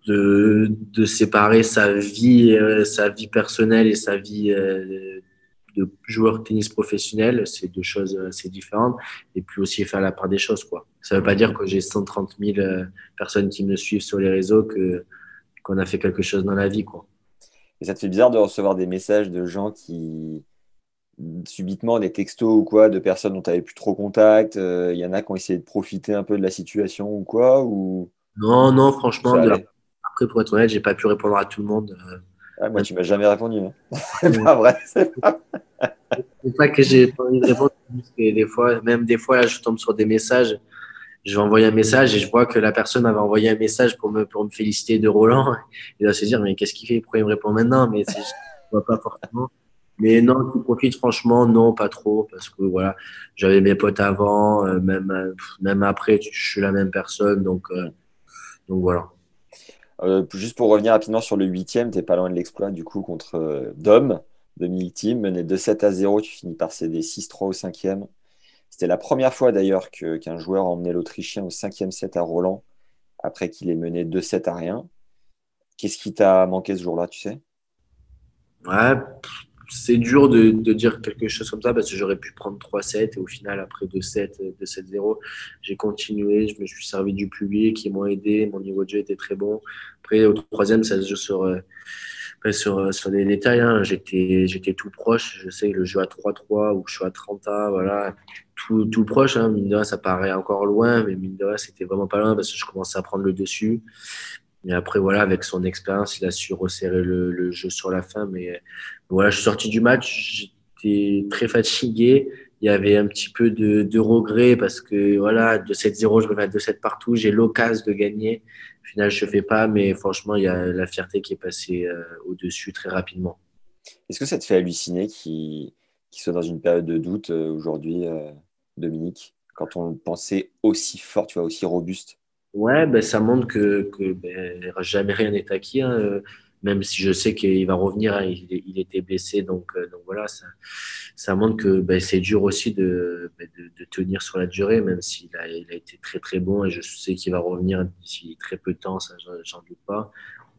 de, de, séparer sa vie, euh, sa vie personnelle et sa vie de joueur de tennis professionnel, c'est deux choses assez différentes. Et puis aussi faire la part des choses. Quoi. Ça ne veut pas dire que j'ai 130 000 euh, personnes qui me suivent sur les réseaux que, qu'on a fait quelque chose dans la vie. Quoi. Et ça te fait bizarre de recevoir des messages de gens qui, subitement, des textos ou quoi, de personnes dont tu n'avais plus trop contact Il euh, y en a qui ont essayé de profiter un peu de la situation ou quoi ou... Non, non, franchement. Après, pour être honnête, j'ai pas pu répondre à tout le monde. Euh, ah, moi, tu m'as jamais répondu. Hein. c'est pas vrai. C'est pas... que j'ai pas envie de répondre. des fois, même des fois, là, je tombe sur des messages. Je vais envoyer un message et je vois que la personne m'avait envoyé un message pour me, pour me féliciter de Roland. Il va se dire, mais qu'est-ce qu'il fait? Pourquoi il me répond maintenant? Mais je vois pas forcément. Mais non, tu profites franchement, non, pas trop, parce que voilà, j'avais mes potes avant, euh, même, euh, même après, je suis la même personne, donc, euh, donc voilà. Euh, juste pour revenir rapidement sur le huitième, t'es pas loin de l'exploit du coup contre euh, Dom, Dominique Team, mené de 7 à 0, tu finis par céder 6-3 au cinquième. C'était la première fois d'ailleurs qu'un joueur a emmené l'Autrichien au cinquième set à Roland, après qu'il ait mené 2-7 à rien. Qu'est-ce qui t'a manqué ce jour-là, tu sais? Ouais, c'est dur de, dire quelque chose comme ça parce que j'aurais pu prendre 3-7 et au final, après 2-7, 2-7-0, j'ai continué. Je me suis servi du public qui m'ont aidé. Mon niveau de jeu était très bon. Après, au troisième, ça se joue sur, euh, sur des détails. Hein. J'étais, tout proche. Je sais que le jeu à 3-3 ou je suis à 30 A, voilà, tout, tout proche. Hein. Mine de rien, ça paraît encore loin, mais mine de rien, c'était vraiment pas loin parce que je commençais à prendre le dessus. Mais après, voilà, avec son expérience, il a su resserrer le, jeu sur la fin. Mais voilà, je suis sorti du match, j'étais très fatigué. Il y avait un petit peu de, regret parce que voilà, de 7-0, je reviens à 2-7 partout. J'ai l'occasion de gagner. Au final, je ne fais pas, mais franchement, il y a la fierté qui est passée euh, au-dessus très rapidement. Est-ce que ça te fait halluciner qu'il soit dans une période de doute euh, aujourd'hui, euh, Dominique, quand on le pensait aussi fort, tu vois, aussi robuste? Ouais, ben, ça montre que, que ben, jamais rien n'est acquis. Hein. Euh, même si je sais qu'il va revenir, hein, il, il, était blessé, donc, euh, donc voilà, ça, ça montre que ben, c'est dur aussi de, ben, de, de, tenir sur la durée, même s'il a, il a été très très bon et je sais qu'il va revenir d'ici très peu de temps, ça j'en doute pas.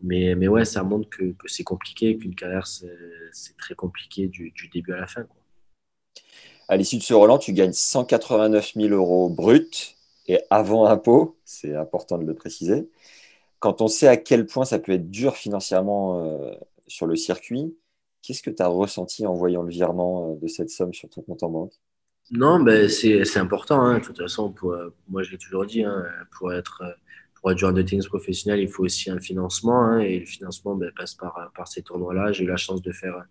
Mais, mais ouais, ça montre que, que c'est compliqué, qu'une carrière c'est très compliqué du, du, début à la fin. Quoi. À l'issue de ce Roland, tu gagnes 189 000 euros bruts et avant impôt, c'est important de le préciser. Quand on sait à quel point ça peut être dur financièrement euh, sur le circuit, qu'est-ce que tu as ressenti en voyant le virement euh, de cette somme sur ton compte en banque? Non, ben, c'est important. Hein. De toute façon, pour, moi, je l'ai toujours dit, hein, pour, être, pour être joueur de tennis professionnel, il faut aussi un financement. Hein, et le financement ben, passe par, par ces tournois-là. J'ai eu la chance de faire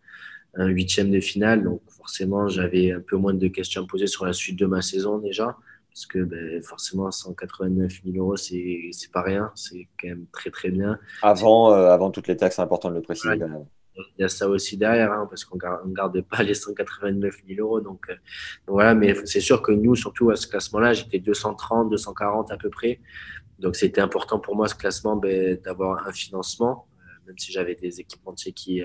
un huitième de finale. Donc, forcément, j'avais un peu moins de questions à poser sur la suite de ma saison déjà parce que ben, forcément 189 000 euros c'est c'est pas rien. C'est quand même très très bien. Avant euh, avant toutes les taxes c'est important de le préciser quand même. il y a ça aussi derrière hein, parce qu'on garde, on garde pas les 189 000 euros. Donc, euh, donc voilà mais c'est sûr que nous surtout à ce classement là j'étais 230 240 à peu près. Donc c'était important pour moi ce classement ben, d'avoir un financement euh, même si j'avais des équipementiers qui,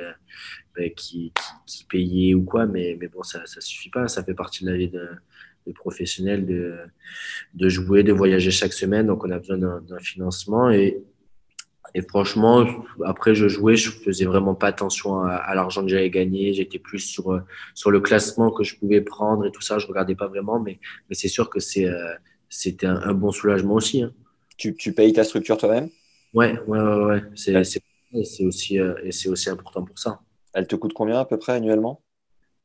ben, qui, qui, qui, payaient ou quoi, mais, mais bon, ça ne suffit pas, ça fait partie de la vie de, professionnels de, de jouer, de voyager chaque semaine. Donc, on a besoin d'un financement. Et Et franchement, après je jouais, je faisais vraiment pas attention à, l'argent que j'avais gagné. J'étais plus sur sur le classement que je pouvais prendre et tout ça. Je regardais pas vraiment, mais mais c'est sûr que c'est c'était un, bon soulagement aussi. Hein. Tu, tu payes ta structure toi-même? Ouais, ouais, ouais, ouais. C'est aussi et c'est aussi important pour ça. Elle te coûte combien à peu près annuellement?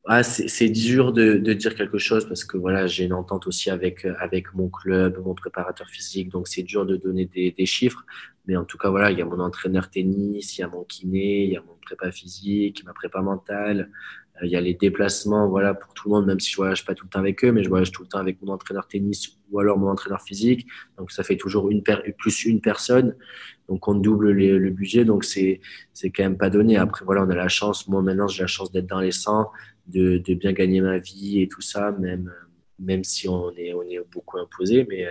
Ah, c'est dur de, dire quelque chose parce que voilà, j'ai une entente aussi avec, avec mon club, mon préparateur physique, donc c'est dur de donner des, chiffres. Mais en tout cas, voilà, il y a mon entraîneur tennis, il y a mon kiné, il y a mon prépa physique, ma prépa mentale, euh, il y a les déplacements, voilà, pour tout le monde, même si je voyage pas tout le temps avec eux, mais je voyage tout le temps avec mon entraîneur tennis ou alors mon entraîneur physique. Donc ça fait toujours une plus une personne. Donc on double le budget, donc c'est quand même pas donné. Après voilà, on a la chance. Moi maintenant, j'ai la chance d'être dans les 100 de, de, bien gagner ma vie et tout ça, même, même si on est, on est beaucoup imposé. Mais,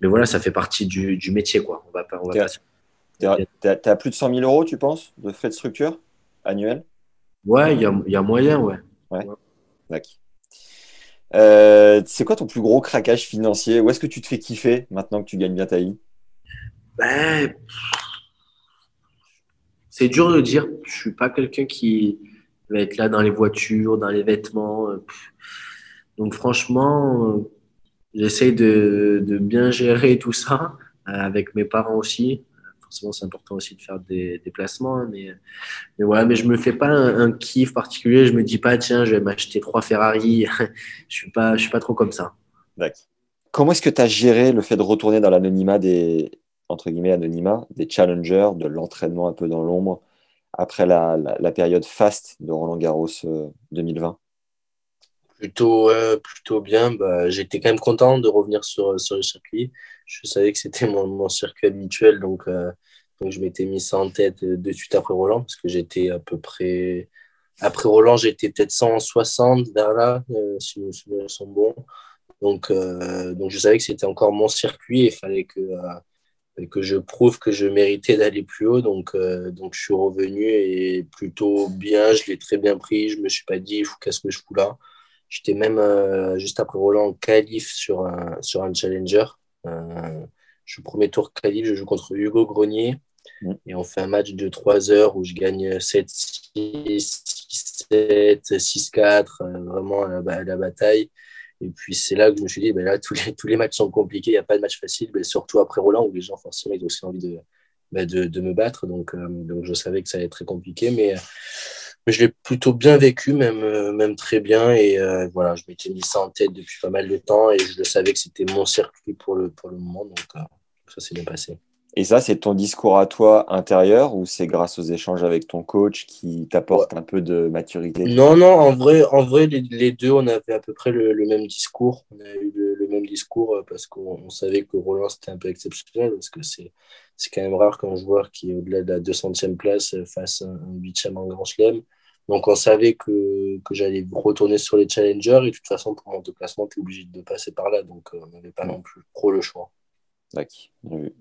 mais voilà, ça fait partie du, du métier. Quoi. On va pas, on va pas... à plus de 100 000 euros, tu penses, de frais de structure annuels? Ouais, il y a, y a, moyen, ouais. Ouais. Euh, c'est quoi ton plus gros craquage financier? Où est-ce que tu te fais kiffer maintenant que tu gagnes bien ta vie? Ben, C'est dur de dire. Je suis pas quelqu'un qui, va être là dans les voitures, dans les vêtements. Euh, Donc franchement, euh, j'essaye de, de, bien gérer tout ça euh, avec mes parents aussi. Forcément, c'est important aussi de faire des déplacements, hein, mais, mais voilà, mais je me fais pas un, kiff particulier. Je me dis pas, tiens, je vais m'acheter trois Ferrari. je suis suis pas trop comme ça. Comment est-ce que tu as géré le fait de retourner dans l'anonymat des entre guillemets anonymat des challengers, de l'entraînement un peu dans l'ombre après la, période faste de Roland Garros 2020 euh, Plutôt, plutôt bien. Bah, J'étais quand même content de revenir sur, sur le circuit. Je savais que c'était mon, mon, circuit habituel, donc, euh, donc je m'étais mis ça en tête de suite après Roland, parce que j'étais à peu près. Après Roland, j'étais peut-être 160 vers là, euh, si mes souvenirs sont bons. Donc, donc je savais que c'était encore mon circuit et il fallait que et que je prouve que je méritais d'aller plus haut. Donc, euh, donc, je suis revenu et plutôt bien. Je l'ai très bien pris. Je me suis pas dit, qu'est-ce que je fous là? J'étais même euh, juste après Roland qualif sur un, sur un challenger. Euh, je suis premier tour qualif, je joue contre Hugo Grenier. Mm. Et on fait un match de 3 heures où je gagne 7-6, 6-7, 6-4, vraiment la, la bataille. Et puis c'est là que je me suis dit, ben là, tous les, tous les matchs sont compliqués, il n'y a pas de match facile, mais surtout après Roland, où les gens, forcément, ils ont aussi envie de, ben de, de, me battre. Donc, euh, donc je savais que ça allait être très compliqué, mais, mais je l'ai plutôt bien vécu, même, euh, même très bien. Et euh, voilà, je m'étais mis ça en tête depuis pas mal de temps et je savais que c'était mon circuit pour le, pour le moment. Donc, ça s'est bien passé. Et ça, c'est ton discours à toi intérieur ou c'est grâce aux échanges avec ton coach qui t'apporte un peu de maturité? Non, non, en vrai, en vrai les, deux, on avait à peu près le, même discours. On a eu le, même discours euh, parce qu'on savait que Roland, c'était un peu exceptionnel parce que c'est quand même rare qu'un joueur qui est au-delà de la 200e place fasse un, 8e en Grand Chelem. Donc, on savait que, que j'allais retourner sur les challengers et de toute façon, pour au classement, tu es obligé de passer par là. Donc, euh, on n'avait pas non plus trop le choix.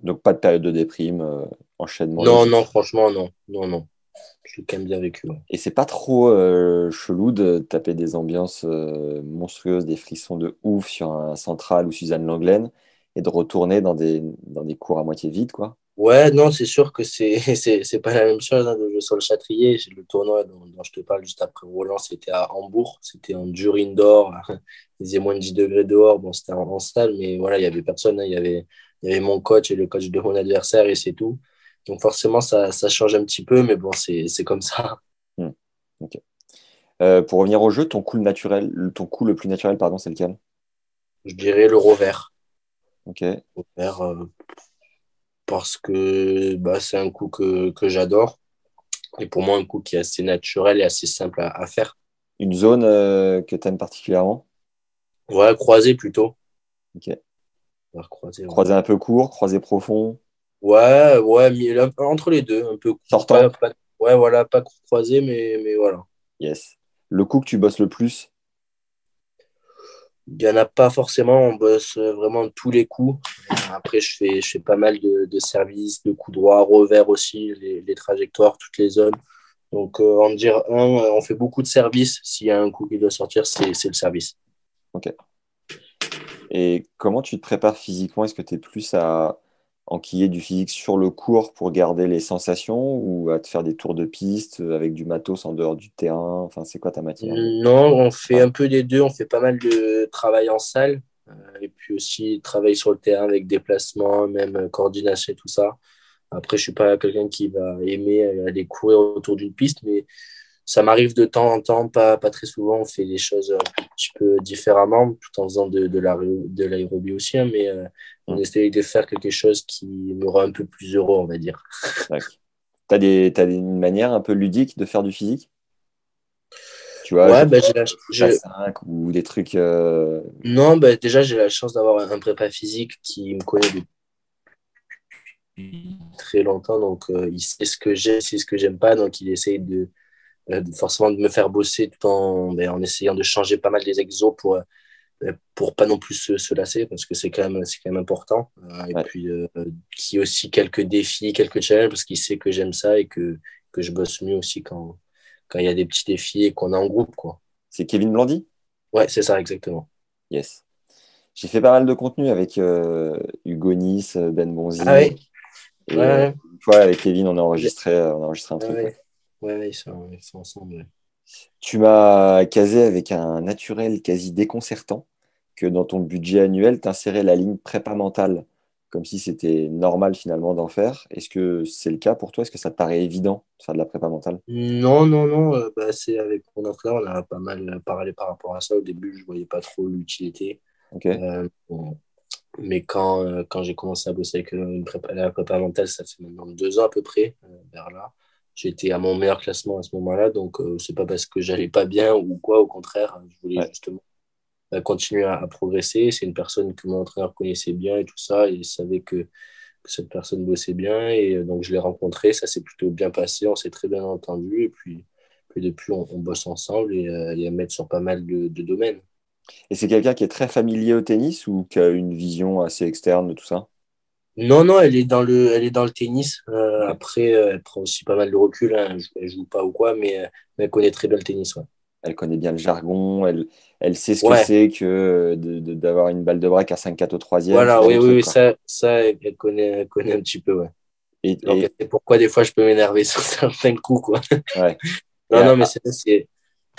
Donc pas de période de déprime, euh, enchaînement. Non, non, franchement, non. Non, non. Je l'ai quand même bien vécu. Et c'est pas trop euh, chelou de taper des ambiances euh, monstrueuses, des frissons de ouf sur un central ou Suzanne Langlaine et de retourner dans des, dans des cours à moitié vides, quoi. Ouais, non, c'est sûr que c'est c'est pas la même chose hein, de jouer sur le Châtrier. Le tournoi dont, je te parle juste après Roland, c'était à Hambourg. C'était en dur indoor. Il faisait moins de 10 degrés dehors. Bon, c'était en, salle, mais voilà, il y avait personne. Hein. Il y avait il y avait mon coach et le coach de mon adversaire et c'est tout. Donc forcément, ça, ça, change un petit peu, mais bon, c'est comme ça. Hmm. Euh, pour revenir au jeu, ton coup, naturel, ton coup le plus naturel, pardon, c'est lequel? Je dirais le revers. Ok. Revers, euh, parce que bah, c'est un coup que, que j'adore. Et pour moi, un coup qui est assez naturel et assez simple à, faire. Une zone euh, que tu aimes particulièrement? Ouais, croisé plutôt. Ok croiser. un peu court, croiser profond. Ouais, ouais, entre les deux, un peu sortant. ouais, voilà, pas croisé, mais, mais voilà. Yes. Le coup que tu bosses le plus? Il n'y en a pas forcément, on bosse vraiment tous les coups. Après, je fais, je fais pas mal de, de services, de coups droits, revers aussi, les, trajectoires, toutes les zones. Donc, euh, en dire un, on fait beaucoup de services. S'il y a un coup qui doit sortir, c'est le service. Ok. Et comment tu te prépares physiquement? Est-ce que tu es plus à, enquiller du physique sur le cours pour garder les sensations ou à te faire des tours de piste avec du matos en dehors du terrain? Enfin, c'est quoi ta matière? Non, on fait un peu des deux. On fait pas mal de travail en salle euh, et puis aussi travail sur le terrain avec déplacement, même coordination et tout ça. Après, je suis pas quelqu'un qui va aimer aller courir autour d'une piste, mais ça m'arrive de temps en temps, pas, pas très souvent. On fait les choses un petit peu différemment, tout en faisant de, de l'aérobie aussi, hein, mais euh, on essaye de faire quelque chose qui me rend un peu plus heureux, on va dire. Tu as, des, as une manière un peu ludique de faire du physique? Tu vois, ouais, bah, j'ai la... ou des trucs. Euh, non, bah, déjà, j'ai la chance d'avoir un prépa physique qui me connaît depuis très longtemps. Donc, euh, il sait ce que j'aime, c'est ce que j'aime pas. Donc, il essaye de, forcément de me faire bosser tout en, ben, en essayant de changer pas mal des exos pour, euh, pour pas non plus se, se lasser parce que c'est quand même, c'est quand même important. Euh, et puis, qui aussi quelques défis, quelques challenges parce qu'il sait que j'aime ça et que, que je bosse mieux aussi quand, quand il y a des petits défis et qu'on est en groupe. Quoi. C'est Kevin Blandy? Ouais, c'est ça, exactement. Yes. J'ai fait pas mal de contenu avec Hugo Nice, Ben Bonzi. Ah oui et, ouais. avec Kevin, on a enregistré, on a enregistré un truc. Ouais. Ouais, ils sont, ensemble. Tu m'as casé avec un naturel quasi déconcertant que dans ton budget annuel, tu insérais la ligne prépa mentale, comme si c'était normal finalement d'en faire. Est-ce que c'est le cas pour toi? Est-ce que ça te paraît évident de faire de la prépa mentale Non, non, non. Euh, bah, c'est avec mon entraîneur, on a pas mal parlé par rapport à ça. Au début, je ne voyais pas trop l'utilité. Euh, mais quand, euh, quand j'ai commencé à bosser avec une prépa, la prépa mentale, ça fait maintenant deux ans à peu près, vers là j'étais à mon meilleur classement à ce moment-là. Donc, euh, c'est pas parce que j'allais pas bien ou quoi. Au contraire, je voulais justement euh, continuer à, progresser. C'est une personne que mon entraîneur connaissait bien et tout ça. Et il savait que, cette personne bossait bien. Et euh, donc, je l'ai rencontré. Ça s'est plutôt bien passé. On s'est très bien entendu. Et puis, puis depuis, on, bosse ensemble et, et à mettre sur pas mal de, de domaines. Et c'est quelqu'un qui est très familier au tennis ou qui a une vision assez externe de tout ça? Non, non, elle est dans le, elle est dans le tennis. Euh, après, euh, elle prend aussi pas mal de recul. Hein. Elle, ne joue pas ou quoi, mais, euh, mais, elle connaît très bien le tennis. Ouais. Elle connaît bien le jargon. Elle, elle sait ce que c'est que d'avoir une balle de break à 5-4 au troisième. Voilà, oui, oui, ça, ça elle, connaît, elle connaît un petit peu. Ouais. Et, et... pourquoi des fois je peux m'énerver sur certains coups. Quoi. Ouais. non, non, mais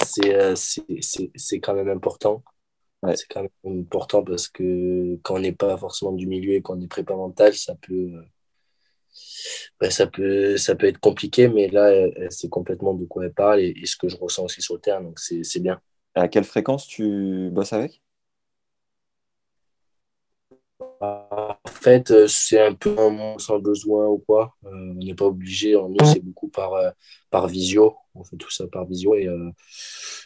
c'est quand même important. C'est quand même important parce que quand on n'est pas forcément du milieu et qu'on est prépa mental, ça peut, ben, ça, peut, ça peut être compliqué, mais là, c'est complètement de quoi elle parle et, ce que je ressens aussi sur le terrain, donc c'est bien. À quelle fréquence tu bosses avec? En fait, euh, c'est un peu sans besoin ou quoi. Euh, on n'est pas obligé. Nous, c'est beaucoup par, euh, par visio. On fait tout ça par visio. Et,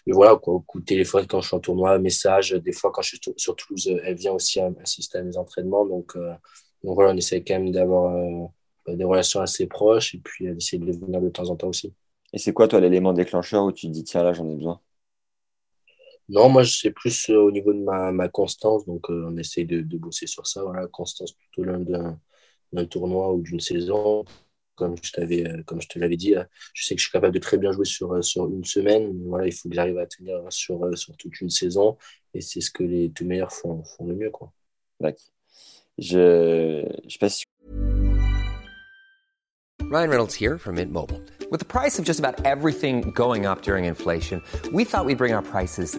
voilà, quoi, coup de téléphone quand je suis en tournoi, message. Des fois, quand je suis sur Toulouse, elle vient aussi assister à mes entraînements. Donc, donc voilà, on essaie quand même d'avoir des relations assez proches et puis d'essayer de venir de temps en temps aussi. Et c'est quoi, toi, l'élément déclencheur où tu te dis, tiens, là, j'en ai besoin? Non, moi, c'est plus euh, au niveau de ma, ma constance. Donc, euh, on essaie de, de, bosser sur ça. Voilà, constance tout au long d'un tournoi ou d'une saison. Comme je, t'avais, euh, comme je te l'avais dit, je sais que je suis capable de très bien jouer sur, sur une semaine. Mais voilà, il faut que j'arrive à tenir sur, sur toute une saison. Et c'est ce que les tout meilleurs font, font le mieux. Quoi. Je, je sais pas si... Ryan Reynolds here from Mint Mobile. With the price of just about everything going up during inflation, we thought we'd bring our prices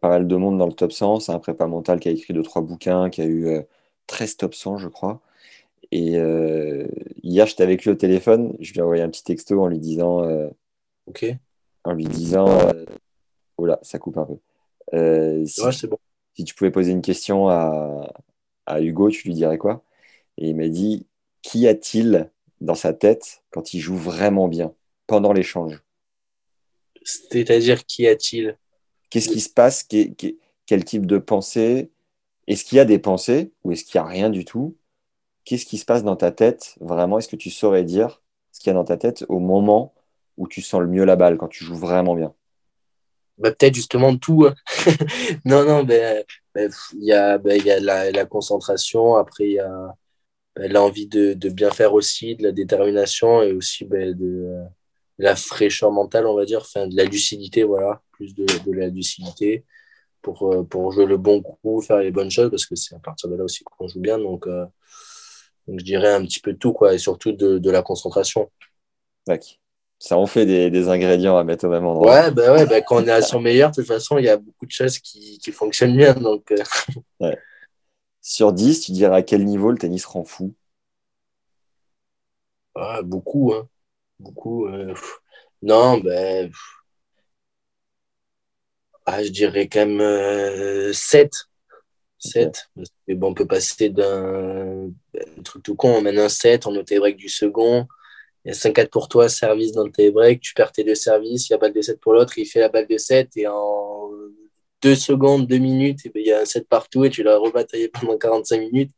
pas mal de monde dans le top 100. C'est un prépa mental qui a écrit deux, trois bouquins, qui a eu 13 euh, top 100, je crois. Et euh, hier, j'étais avec lui au téléphone. Je lui ai envoyé un petit texto en lui disant. Euh, ok. En lui disant. oh là, ça coupe un peu. si, ouais, c'est bon. Si tu pouvais poser une question à, à Hugo, tu lui dirais quoi? Et il m'a dit Qu'y a-t-il dans sa tête quand il joue vraiment bien pendant l'échange? C'est-à-dire, qu'y a-t-il? Qu'est-ce qui se passe? Quel type de pensée? Est-ce qu'il y a des pensées ou est-ce qu'il n'y a rien du tout? Qu'est-ce qui se passe dans ta tête vraiment? Est-ce que tu saurais dire ce qu'il y a dans ta tête au moment où tu sens le mieux la balle, quand tu joues vraiment bien? Bah, Peut-être justement tout. Hein. non, non, ben, ben, il y a, la, concentration, après il y a l'envie de, bien faire aussi, de la détermination et aussi de, la fraîcheur mentale, on va dire, de la lucidité, voilà, plus de, de la lucidité pour, euh, pour jouer le bon coup, faire les bonnes choses, parce que c'est à partir de là aussi qu'on joue bien. Donc, euh, donc, je dirais un petit peu tout, quoi, et surtout de, de la concentration. Ça en fait des, des, ingrédients à mettre au même endroit. Ouais, bah ouais bah quand on est à son meilleur, de toute façon, il y a beaucoup de choses qui, qui fonctionnent bien. Donc, euh. ouais. Sur 10, tu dirais à quel niveau le tennis rend fou? Ah, Beaucoup. Hein. Beaucoup. Euh... Non, ben. Ah, je dirais quand même euh, 7. 7. Okay. Bon, on peut passer d'un truc tout con, on mène un 7, on note les breaks du second. Il y a 5-4 pour toi, service dans le tie break, tu perds tes deux services, il y a balle de 7 pour l'autre, il fait la balle de 7 et en 2 secondes, 2 minutes, et ben, il y a un 7 partout et tu l'as rebataillé pendant 45 minutes.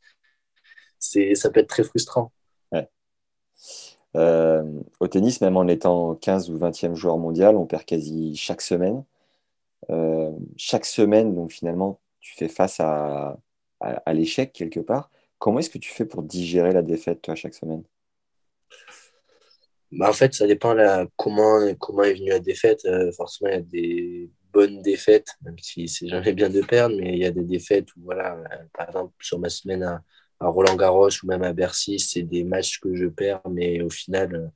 Ça peut être très frustrant. Ouais. Euh, au tennis, même en étant 15 ou 20e joueur mondial, on perd quasi chaque semaine. Euh, chaque semaine, donc finalement, tu fais face à, l'échec quelque part. Comment est-ce que tu fais pour digérer la défaite, toi, chaque semaine? Bah, En fait, ça dépend comment, est venue la défaite. Euh, forcément, il y a des bonnes défaites, même si c'est jamais bien de perdre, mais il y a des défaites où, voilà, par exemple, sur ma semaine à, à Roland Garros ou même à Bercy, c'est des matchs que je perds, mais au final,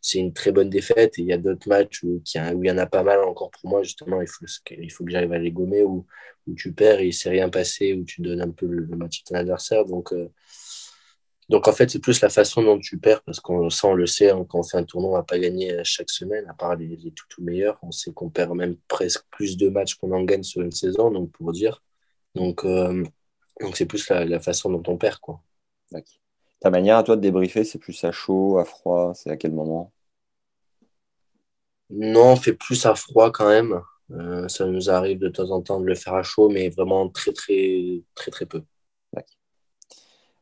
c'est une très bonne défaite. Et il y a d'autres matchs où, il y en a pas mal encore pour moi, justement, il faut, il faut que j'arrive à les gommer, où, où tu perds et il ne s'est rien passé, où tu donnes un peu le, match à ton adversaire. Donc, euh, donc en fait, c'est plus la façon dont tu perds, parce qu'on ça, on le sait, hein, quand on fait un tournoi, on va pas gagner chaque semaine, à part les, les tout, tout meilleurs. On sait qu'on perd même presque plus de matchs qu'on en gagne sur une saison, donc pour dire. Donc, euh, donc c'est plus la, la, façon dont on perd. Quoi. Ta manière à toi de débriefer, c'est plus à chaud, à froid C'est à quel moment? Non, on fait plus à froid quand même. Euh, ça nous arrive de temps en temps de le faire à chaud, mais vraiment très, très, très, très peu.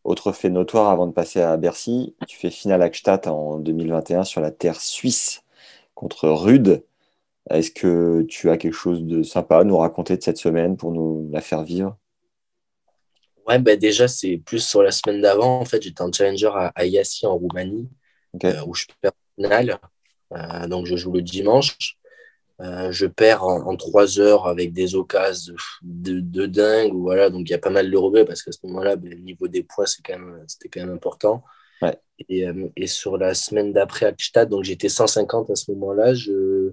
Autre fait notoire avant de passer à Bercy, tu fais finale à Gstaad en 2021 sur la terre suisse contre Rude. Est-ce que tu as quelque chose de sympa à nous raconter de cette semaine pour nous la faire vivre? Ouais, bah déjà, c'est plus sur la semaine d'avant. En fait, j'étais en challenger à, à Yassi en Roumanie, okay. euh, où je perds finale. Euh, donc, je joue le dimanche. Euh, je perds en, en, trois heures avec des occasions de, de, de, dingue. Voilà, donc il y a pas mal de regrets parce qu'à ce moment-là, ben, le niveau des points, c'était quand, même, quand même important. Ouais. Et, et, sur la semaine d'après à Gstaad, donc j'étais 150 à ce moment-là, je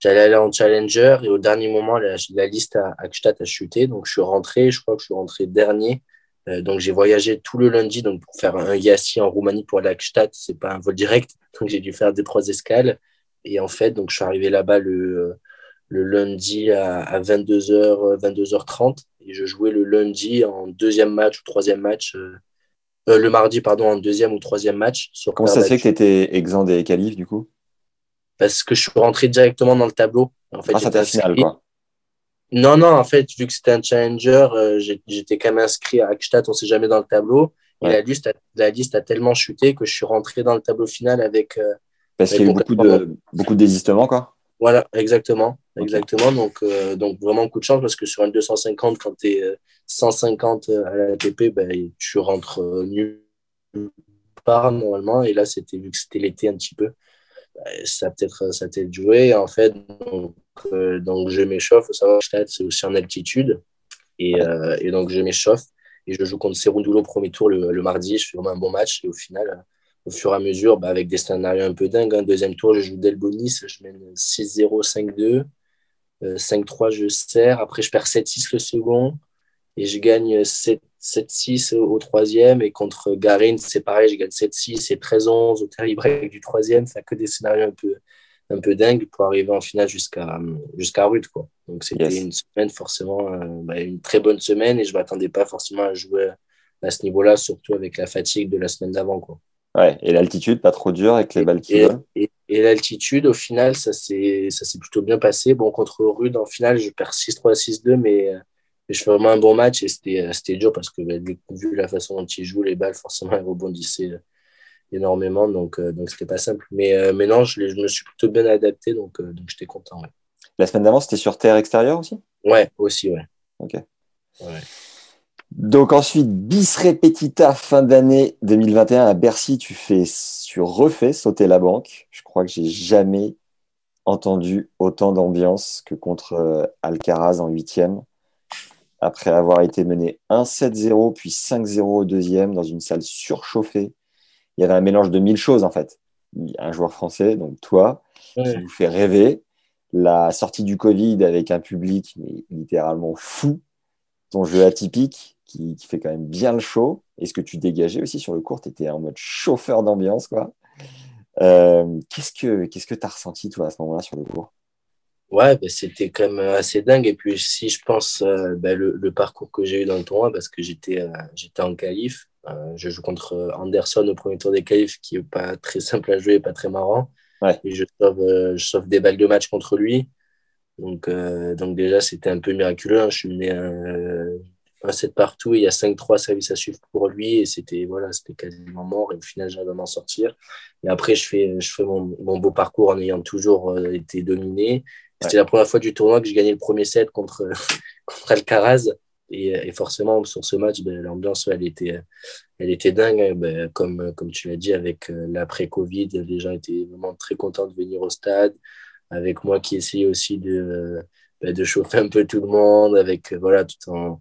j'allais aller en challenger et au dernier moment, la, la liste à, Gstaad a chuté. Donc je suis rentré, je crois que je suis rentré dernier. Euh, donc j'ai voyagé tout le lundi donc pour faire un Yassi en Roumanie pour aller à Gstaad. C'est pas un vol direct, donc j'ai dû faire deux trois escales. Et en fait, donc, je suis arrivé là-bas le, le lundi à, à 22h, 22h30 et je jouais le lundi en deuxième match ou troisième match, euh, euh, le mardi, pardon, en deuxième ou troisième match. Sur Comment ça se fait que tu étais exempt des qualifs du coup? Parce que je suis rentré directement dans le tableau. En fait, ah, c'était final quoi non, non, en fait, vu que c'était un challenger, euh, j'étais quand même inscrit à Akstadt, on ne sait jamais dans le tableau. Ouais. Et la liste, a, la liste a tellement chuté que je suis rentré dans le tableau final avec, euh, parce qu'il y a eu beaucoup de, beaucoup de désistements, quoi. Voilà, exactement. exactement. Donc, euh, donc, vraiment coup de chance parce que sur un 250, quand tu es 150 à la TP, ben, tu rentres nulle part normalement. Et là, c'était vu que c'était l'été un petit peu, ça peut-être ça peut joué. En fait, donc, euh, donc je m'échauffe. Faut savoir que c'est aussi en altitude. Et, euh, et donc, je m'échauffe. Et je joue contre Serundulo premier tour le, le, mardi. Je fais vraiment un bon match. Et au final, au fur et à mesure, bah, avec des scénarios un peu dingues. Hein. Deuxième tour, je joue Delbonis, je mène 6-0, 5-2. Euh, 5-3, je sers. Après, je perds 7-6 le second. Et je gagne 7-6 au troisième. Et contre Garin, c'est pareil, je gagne 7-6 et 13-11 au tie-break du troisième. Ça que des scénarios un peu, un peu dingues pour arriver en finale jusqu'à jusqu'à Rude. Quoi. Donc, c'était yes. une semaine, forcément, euh, bah, une très bonne semaine. Et je ne m'attendais pas forcément à jouer à ce niveau-là, surtout avec la fatigue de la semaine d'avant. quoi. Ouais, et l'altitude, pas trop dur avec les balles qui et, et, et l'altitude, au final, ça s'est plutôt bien passé. Bon, contre Rude, en finale, je perds 6-3, 6-2, mais, je fais vraiment un bon match et c'était dur parce que bah, vu la façon dont il joue, les balles, forcément, elles rebondissaient énormément. Donc, donc c'était pas simple. Mais, mais non, je, je, me suis plutôt bien adapté, donc, donc j'étais content. La semaine d'avant, c'était sur terre extérieure aussi? Ouais, aussi, ouais. Ok. Ouais. Donc ensuite, bis repetita, fin d'année 2021 à Bercy, tu fais, tu refais sauter la banque. Je crois que j'ai jamais entendu autant d'ambiance que contre euh, Alcaraz en huitième, après avoir été mené 1-7-0 puis 5-0 au deuxième dans une salle surchauffée. Il y avait un mélange de mille choses en fait. Un joueur français, donc toi, qui vous fait rêver. La sortie du Covid avec un public mais littéralement fou, ton jeu atypique, qui, fait quand même bien le show. Et ce que tu dégageais aussi sur le court, tu étais en mode chauffeur d'ambiance. quoi. Euh, qu'est-ce que tu que as ressenti, toi, à ce moment-là, sur le court? Ouais, bah, c'était quand même assez dingue. Et puis, si je pense euh, bah, le, parcours que j'ai eu dans le tournoi, parce que j'étais euh, j'étais en qualif, je joue contre Anderson au premier tour des qualifs, qui n'est pas très simple à jouer, pas très marrant. Et je sauve, je sauve des balles de match contre lui. Donc, donc déjà, c'était un peu miraculeux. Hein. Je suis mené un 7 partout il y a 5-3 services à suivre pour lui et c'était voilà, c'était quasiment mort et au final j'arrive à m'en sortir. Et après je fais, je fais mon, mon beau parcours en ayant toujours euh, été dominé. C'était la première fois du tournoi que je gagnais le premier set contre, contre Alcaraz et, et, forcément sur ce match ben, l'ambiance elle était, elle était dingue hein. ben, comme, comme tu l'as dit avec euh, l'après-Covid les gens étaient vraiment très contents de venir au stade avec moi qui essayais aussi de, ben, de chauffer un peu tout le monde avec voilà tout en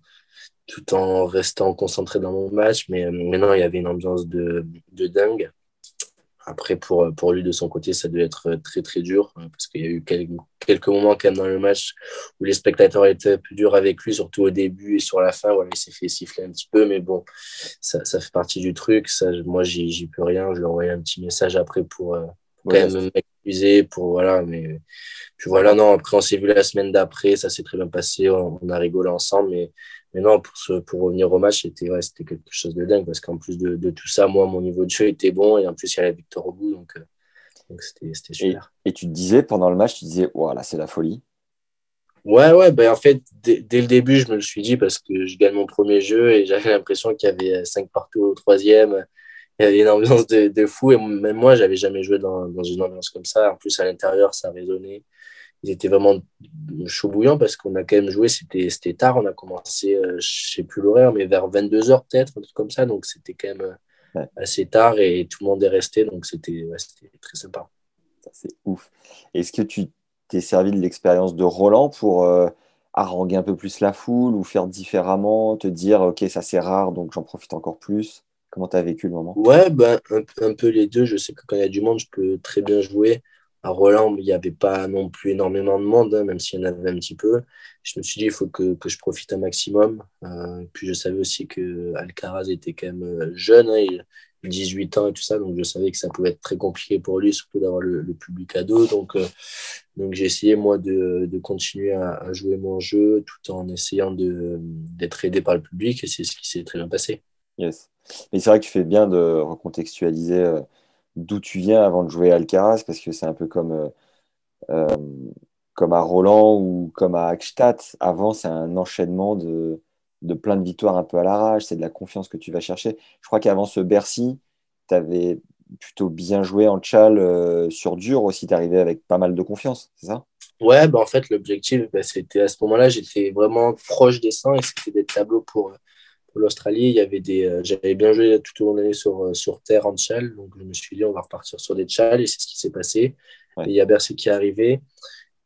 tout en restant concentré dans mon match. Mais maintenant, il y avait une ambiance de, de dingue. Après, pour, pour lui, de son côté, ça devait être très, très dur hein, parce qu'il y a eu quelques, quelques moments quand même dans le match où les spectateurs étaient plus durs avec lui, surtout au début et sur la fin. Voilà, il s'est fait siffler un petit peu, mais bon, ça, ça fait partie du truc. Ça, moi, j'y peux rien. Je lui ai envoyé un petit message après pour, euh, quand même m'excuser. Pour, voilà, mais puis voilà, non, après, on s'est vu la semaine d'après. Ça s'est très bien passé. On, on a rigolé ensemble, mais mais non, pour, ce, pour revenir au match, c'était ouais, quelque chose de dingue parce qu'en plus de, de, tout ça, moi, mon niveau de jeu était bon et en plus, il y a la victoire au bout. Donc, euh, donc c'était super. Et, tu te disais pendant le match, tu disais, voilà, c'est la folie. Ouais, ouais, ben en fait, dès, le début, je me le suis dit parce que je gagne mon premier jeu et j'avais l'impression qu'il y avait cinq partout au troisième. Il y avait une ambiance de, de fou et même moi, j'avais jamais joué dans, dans, une ambiance comme ça. En plus, à l'intérieur, ça résonnait ils étaient vraiment chaud bouillant parce qu'on a quand même joué, c'était tard, on a commencé, euh, je sais plus l'horaire, mais vers 22h peut-être, un truc comme ça, donc c'était quand même euh, assez tard et tout le monde est resté, donc c'était très sympa. C'est ouf. Est-ce que tu t'es servi de l'expérience de Roland pour euh, haranguer un peu plus la foule ou faire différemment, te dire, ok, ça c'est rare, donc j'en profite encore plus? Comment tu as vécu le moment? Ouais, ben, un, un, peu les deux. Je sais que quand il y a du monde, je peux très bien jouer à Roland, il n'y avait pas non plus énormément de monde, hein, même s'il y en avait un petit peu. Je me suis dit, il faut que, que je profite un maximum. Euh, puis je savais aussi que Alcaraz était quand même euh, jeune, hein, il, 18 ans et tout ça, donc je savais que ça pouvait être très compliqué pour lui, surtout d'avoir le, public à dos. Donc, euh, donc j'ai essayé, moi, de, de continuer à, jouer mon jeu tout en essayant d'être aidé par le public, et c'est ce qui s'est très bien passé. Yes. Mais c'est vrai que tu fais bien de recontextualiser d'où tu viens avant de jouer à Alcaraz, parce que c'est un peu comme, euh, euh, comme à Roland ou comme à Akstadt. Avant, c'est un enchaînement de, de plein de victoires un peu à l'arrache, c'est de la confiance que tu vas chercher. Je crois qu'avant ce Bercy, tu avais plutôt bien joué en tchal euh, sur dur aussi, tu arrivais avec pas mal de confiance, c'est ça? Ouais, bah en fait, l'objectif, bah, c'était à ce moment-là, j'étais vraiment proche des 100 et c'était des tableaux pour, pour l'Australie, il y avait des, euh, j'avais bien joué tout au long de l'année sur, euh, sur terre en tchal, donc je me suis dit on va repartir sur des tchals et c'est ce qui s'est passé. Et il y a Bercy qui est arrivé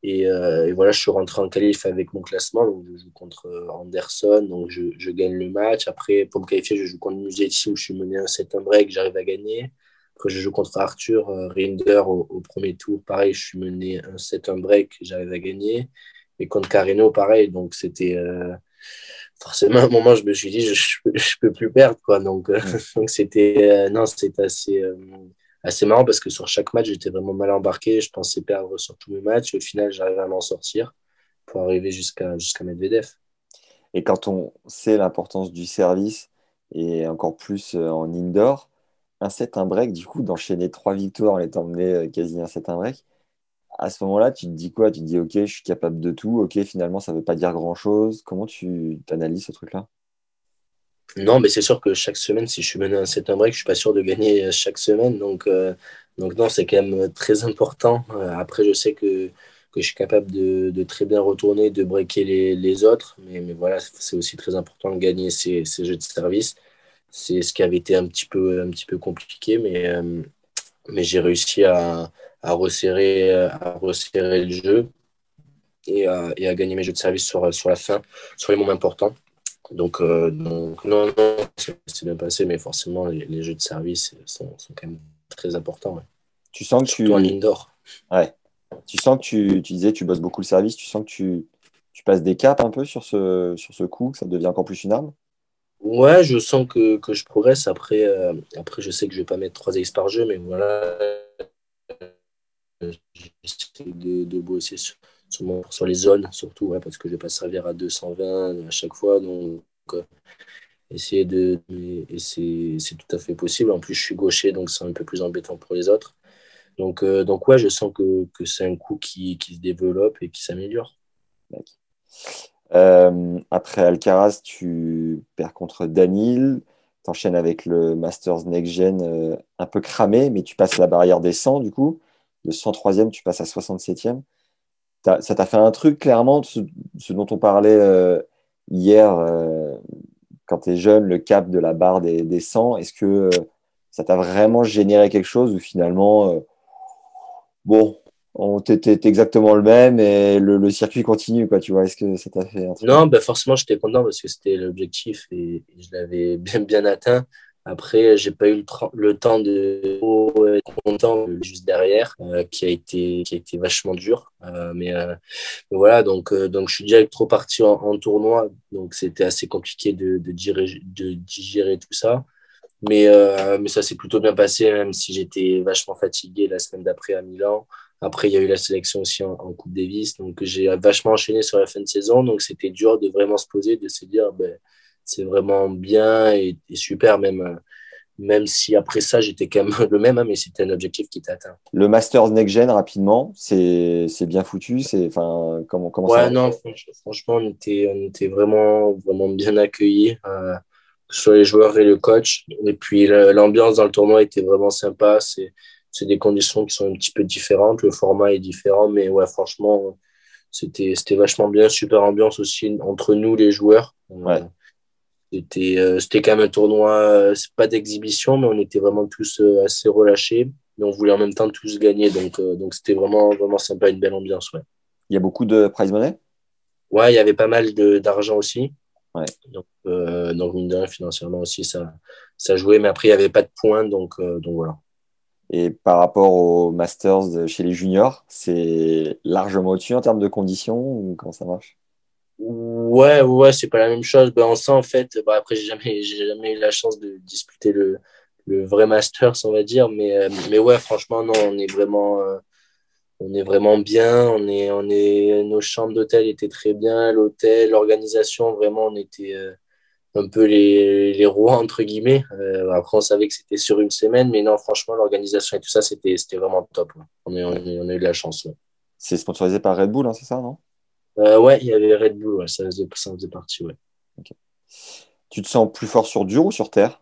et, euh, et, voilà, je suis rentré en qualif avec mon classement, donc je joue contre Anderson, donc je, je gagne le match. Après, pour me qualifier, je joue contre Musetti où je suis mené un 7 1 break, j'arrive à gagner. Après, je joue contre Arthur Rinder au, au, premier tour, pareil, je suis mené un 7 1 break, j'arrive à gagner. Et contre Carino, pareil, donc c'était forcément, à un moment, je me suis dit, je, je, peux plus perdre, quoi. Donc, euh, donc c'était, euh, non, c'était assez, euh, assez marrant parce que sur chaque match, j'étais vraiment mal embarqué. Je pensais perdre sur tous mes matchs. Au final, j'arrivais à m'en sortir pour arriver jusqu'à jusqu'à Medvedev. Et quand on sait l'importance du service et encore plus en indoor, un set, un break, du coup, d'enchaîner trois victoires en étant mené quasi un set, un break, à ce moment-là, tu te dis quoi? Tu te dis, OK, je suis capable de tout. OK, finalement, ça ne veut pas dire grand-chose. Comment tu analyses ce truc-là? Non, mais c'est sûr que chaque semaine, si je suis mené à un set break, je ne suis pas sûr de gagner chaque semaine. Donc, euh, donc non, c'est quand même très important. Euh, après, je sais que, que je suis capable de, de très bien retourner, de breaker les, les autres. Mais, mais voilà, c'est aussi très important de gagner ces, ces jeux de service. C'est ce qui avait été un petit peu, un petit peu compliqué, mais, euh, mais j'ai réussi à, à, resserrer, à resserrer le jeu et à, et à, gagner mes jeux de service sur, sur la fin, sur les moments importants. Donc, euh, donc non, non c'est bien passé, mais forcément, les, les, jeux de service sont, sont quand même très importants. Ouais. Tu sens que Surtout tu. en indoor. Ouais. Tu sens que tu, tu disais, tu bosses beaucoup le service, tu sens que tu, tu passes des caps un peu sur ce, sur ce coup, que ça devient encore plus une arme? Ouais, je sens que, que je progresse. Après, euh, après, je sais que je vais pas mettre 3 X par jeu, mais voilà. J'essaie de, de, bosser sur, sur, les zones, surtout, ouais, parce que je vais pas servir à 220 à chaque fois. Donc, euh, essayer de. Et c'est tout à fait possible. En plus, je suis gaucher, donc c'est un peu plus embêtant pour les autres. Donc, euh, donc ouais, je sens que, que c'est un coup qui, qui se développe et qui s'améliore. Euh, après Alcaraz, tu perds contre Danil. Tu enchaînes avec le Masters Next Gen euh, un peu cramé, mais tu passes la barrière des 100 du coup. Le 103e, tu passes à 67e. As, ça t'a fait un truc clairement, ce, dont on parlait euh, hier euh, quand tu es jeune, le cap de la barre des, des 100. Est-ce que euh, ça t'a vraiment généré quelque chose ou finalement, bon, on t'es exactement le même et le, circuit continue quoi tu vois? Est-ce que ça t'a fait un truc? Non ben forcément j'étais content parce que c'était l'objectif et, et, je l'avais bien bien atteint après j'ai pas eu le, le temps de être content juste derrière euh, qui a été qui a été vachement dur euh, mais, euh, voilà donc donc je suis direct trop parti en, en tournoi donc c'était assez compliqué de, de, digérer, de digérer tout ça mais mais ça s'est plutôt bien passé même si j'étais vachement fatigué la semaine d'après à Milan après, il y a eu la sélection aussi en, en Coupe Davis. Donc, j'ai vachement enchaîné sur la fin de saison. Donc, c'était dur de vraiment se poser, de se dire, ben, c'est vraiment bien et, et, super, même, même si après ça, j'étais quand même le même, hein, mais c'était un objectif qui était atteint. Le Masters Next Gen, rapidement, c'est bien foutu. Enfin, comment, comment ouais, ça non, franchement, on était, on était vraiment, vraiment bien accueillis. Euh, sur les joueurs et le coach. Et puis, l'ambiance dans le tournoi était vraiment sympa. C'est c'est des conditions qui sont un petit peu différentes. Le format est différent, mais ouais, franchement, c'était vachement bien. Super ambiance aussi entre nous, les joueurs. Ouais. C'était euh, quand même un tournoi, euh, c'est pas d'exhibition, mais on était vraiment tous euh, assez relâchés. Mais on voulait en même temps tous gagner. Donc, donc c'était vraiment, vraiment sympa, une belle ambiance. Ouais. Il y a beaucoup de prize money? Ouais, il y avait pas mal d'argent aussi. Ouais. Donc, euh, donc, mine de rien, financièrement aussi, ça, ça jouait. Mais après, il n'y avait pas de points. Donc, donc voilà. Et par rapport aux Masters chez les juniors, c'est largement au-dessus en termes de conditions ou comment ça marche? Ouais, ouais, c'est pas la même chose. Ben, on sent en fait, ben, après, j'ai jamais, j'ai jamais eu la chance de disputer le, le vrai Masters, on va dire. Mais, mais ouais, franchement, non, on est vraiment, euh, on est vraiment bien. On est, on est, nos chambres d'hôtel étaient très bien. L'hôtel, l'organisation, vraiment, on était. Euh, un peu les, les rois, entre guillemets. Euh, après, on savait que c'était sur une semaine, mais non, franchement, l'organisation et tout ça, c'était vraiment top. On, a eu de la chance. C'est sponsorisé par Red Bull, hein, c'est ça, non? Euh, Ouais, il y avait Red Bull, ouais, ça, faisait, ça faisait partie. Ouais. Okay. Tu te sens plus fort sur dur ou sur terre?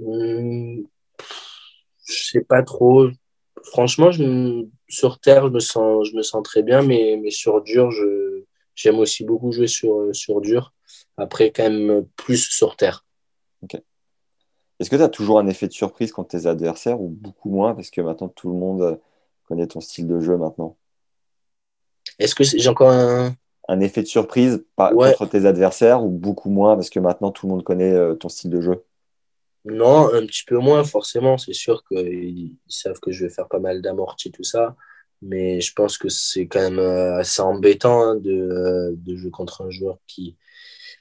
Hum, Je sais pas trop. Franchement, je, sur terre, je me, sens, je me sens très bien, mais, mais sur dur, je J'aime aussi beaucoup jouer sur, sur dur. Après, quand même plus sur terre. Ok. Est-ce que tu as toujours un effet de surprise contre tes adversaires ou beaucoup moins? Parce que maintenant tout le monde connaît ton style de jeu maintenant Est-ce que j'ai encore un... un effet de surprise ouais. contre tes adversaires ou beaucoup moins parce que maintenant tout le monde connaît euh, ton style de jeu? Non, un petit peu moins forcément. C'est sûr qu'ils savent que je vais faire pas mal d'amortis, tout ça. Mais je pense que c'est quand même assez embêtant hein, de, de, jouer contre un joueur qui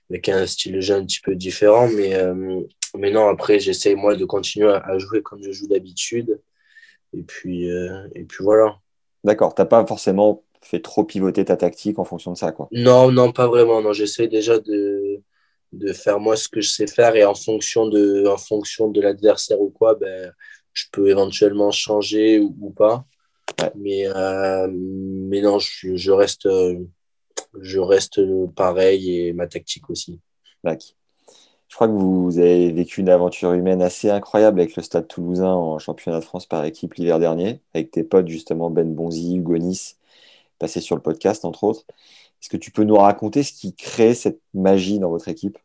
avec un style de jeu un petit peu différent. Mais, euh, mais non, après, j'essaye moi de continuer à, jouer comme je joue d'habitude. Et puis, euh, et puis voilà. D'accord. Tu n'as pas forcément fait trop pivoter ta tactique en fonction de ça, quoi. Non, non, pas vraiment. Non, j'essaie déjà de, de faire moi ce que je sais faire et en fonction de, en fonction de l'adversaire ou quoi, ben, je peux éventuellement changer ou, ou pas. Ouais. Mais, euh, mais non, je, je reste, je reste pareil et ma tactique aussi. Je crois que vous avez vécu une aventure humaine assez incroyable avec le Stade Toulousain en championnat de France par équipe l'hiver dernier, avec tes potes justement Ben Bonzi, Hugo Nice, passé sur le podcast entre autres. Est-ce que tu peux nous raconter ce qui crée cette magie dans votre équipe?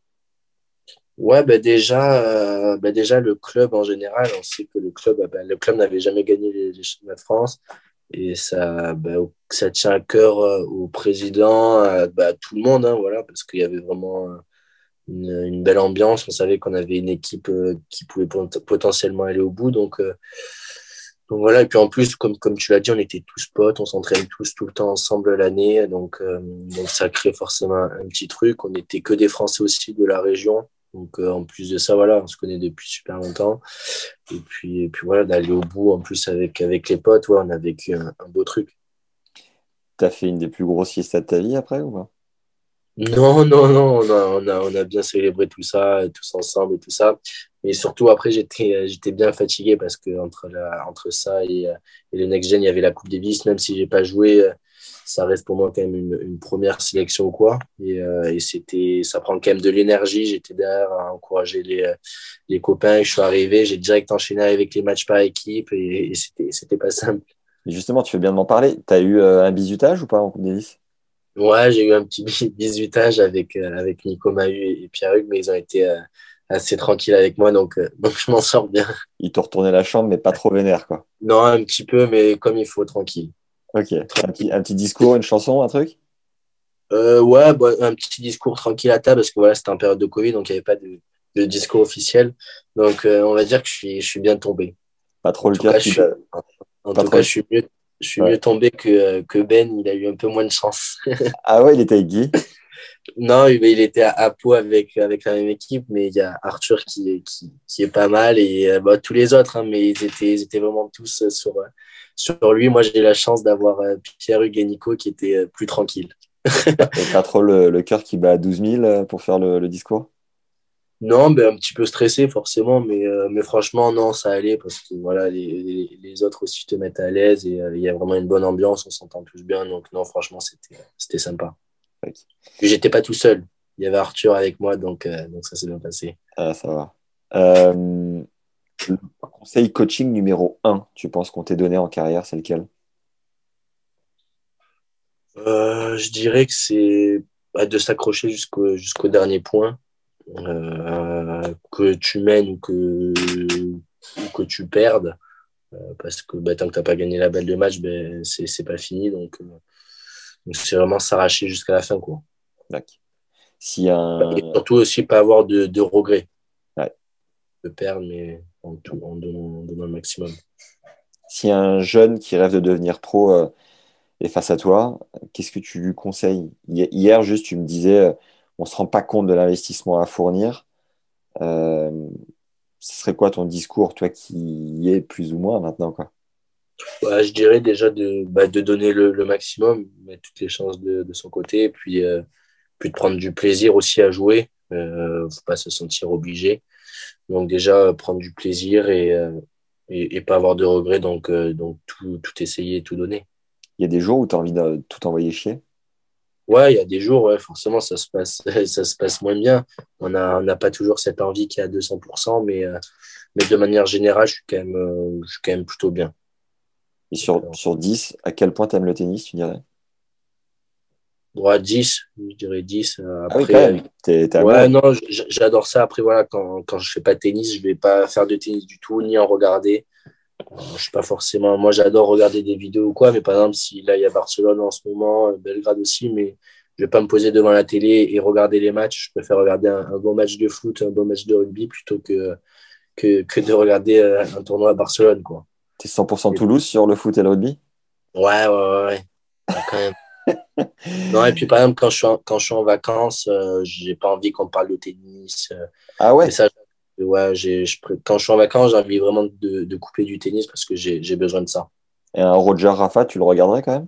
Ouais, bah déjà, euh, bah déjà le club en général, on sait que le club, bah, le club n'avait jamais gagné les, les championnats de France et ça, tient à cœur euh, au président, à, tout le monde, hein, parce qu'il y avait vraiment euh, une, belle ambiance. On savait qu'on avait une équipe qui pouvait pot- potentiellement aller au bout, donc donc voilà, et puis en plus, comme, comme tu l'as dit, on était tous potes, on s'entraîne tous tout le temps ensemble l'année, donc, euh, donc ça crée forcément un, un petit truc. On n'était que des Français aussi de la région, donc euh, en plus de ça, voilà, on se connaît depuis super longtemps. Et puis, et puis voilà, d'aller au bout, en plus avec, avec les potes, ouais, on a vécu un, un beau truc. T'as fait une des plus grosses fiestas de ta vie après ou pas? Non, non, non, on a, on a, on a bien célébré tout ça, tous ensemble et tout ça. Mais surtout, après, j'étais, j'étais bien fatigué parce que entre, la, entre ça et, euh, et le Next Gen, il y avait la Coupe Davis. Même si j'ai pas joué, euh, ça reste pour moi quand même une, une première sélection ou quoi. Et, euh, et c'était, ça prend quand même de l'énergie. J'étais derrière à encourager les, euh, les copains. Je suis arrivé, j'ai direct enchaîné avec les matchs par équipe et, et c'était, c'était pas simple. Justement, tu fais bien de m'en parler. T'as eu euh, un bisutage ou pas en Coupe Davis? Ouais, j'ai eu un petit bisutage avec, euh, avec Nico Mahu et, Pierre-Hugues, mais ils ont été euh, assez tranquilles avec moi, donc, euh, donc je m'en sors bien. Ils t'ont retourné la chambre, mais pas trop vénère, quoi. Non, un petit peu, mais comme il faut, tranquille. Ok. Un petit, un petit discours, une chanson, un truc? Euh, ouais, bah, un petit discours tranquille à table, parce que voilà, c'était en période de Covid, donc il n'y avait pas de, de discours officiel. Donc euh, on va dire que je suis, je suis bien tombé. Pas trop En le cas, je suis, en Pas tout trop. cas, je suis mieux, je suis Ouais. mieux tombé que, que Ben, il a eu un peu moins de chance. Ah ouais, il était avec Guy? Non, il était à, Pau avec, avec la même équipe, mais il y a Arthur qui, est- qui, qui est pas mal et euh, bah, tous les autres, hein, mais ils étaient, ils étaient vraiment tous euh, sur, euh, sur lui. Moi, j'ai la chance d'avoir euh, Pierre-Hugues et Nico qui étaient euh, plus tranquilles. Et pas trop le, le cœur qui bat à 12 000 euh, pour faire le, le discours? Non, ben, un petit peu stressé forcément, mais, euh, mais franchement, non, ça allait parce que voilà, les, les, les autres aussi te mettent à l'aise et euh, il y a vraiment une bonne ambiance, on s'entend tous bien. Donc, non, franchement, c'était sympa. J'étais pas tout seul. Il y avait Arthur avec moi, donc, euh, donc ça s'est bien passé. Ah, ça va. Euh, le conseil coaching numéro 1, tu penses qu'on t'ait donné en carrière, c'est lequel? Euh, je dirais que c'est bah, de s'accrocher jusqu'au jusqu'au dernier point. Que tu mènes ou que, ou que tu perdes. Parce que bah, tant que tu n'as pas gagné la balle de match, ben, c'est c'est pas fini. Donc, donc c'est vraiment s'arracher jusqu'à la fin. Quoi. D'accord. Si un... Et surtout aussi pas avoir de, de regrets. Ouais. De perdre, mais en, tout, en, donnant, en donnant le maximum. si un jeune qui rêve de devenir pro euh, est face à toi, qu'est-ce que tu lui conseilles? Hi- Hier, juste, tu me disais, euh, on se rend pas compte de l'investissement à fournir. Euh, ce serait quoi ton discours, toi qui y es plus ou moins maintenant quoi? Ouais, je dirais déjà de, bah, de donner le, le maximum, mettre toutes les chances de, de son côté, et puis, euh, puis de prendre du plaisir aussi à jouer. Euh, faut pas se sentir obligé. Donc déjà, prendre du plaisir et, euh, et, et pas avoir de regrets, donc, donc tout, tout essayer, tout donner. Il y a des jours où tu as envie de tout envoyer chier? Ouais, il y a des jours, ouais, forcément, ça se passe, ça se passe moins bien. On n'a on pas toujours cette envie qui est à 200%, mais, euh, mais de manière générale, je suis quand même, euh, je suis quand même plutôt bien. Et sur, sur 10, à quel point tu aimes le tennis, tu dirais? Ouais, 10, je dirais 10. euh, Ah oui, Après, quand même. T'es, t'es Ouais, amoureux. non, j'adore ça. Après, voilà, quand, quand je fais pas de tennis, je vais pas faire de tennis du tout, ni en regarder. Euh, Je suis pas forcément. Moi, j'adore regarder des vidéos ou quoi, mais par exemple, si là, il y a Barcelone en ce moment, euh, Belgrade aussi, mais je vais pas me poser devant la télé et regarder les matchs. Je préfère regarder un, un bon match de foot, un bon match de rugby plutôt que, que, que de regarder un tournoi à Barcelone, quoi. T'es 100% Toulouse sur le foot et le rugby? Ouais, ouais, ouais, ouais. Ouais, quand même. Non, et puis par exemple, quand je suis en, quand je suis en vacances, euh, j'ai pas envie qu'on parle de tennis. euh, Ah ouais? Ça, ouais, je, quand je suis en vacances, j'ai envie vraiment de, de couper du tennis parce que j'ai, j'ai besoin de ça. Et un Roger Rafa, tu le regarderais quand même?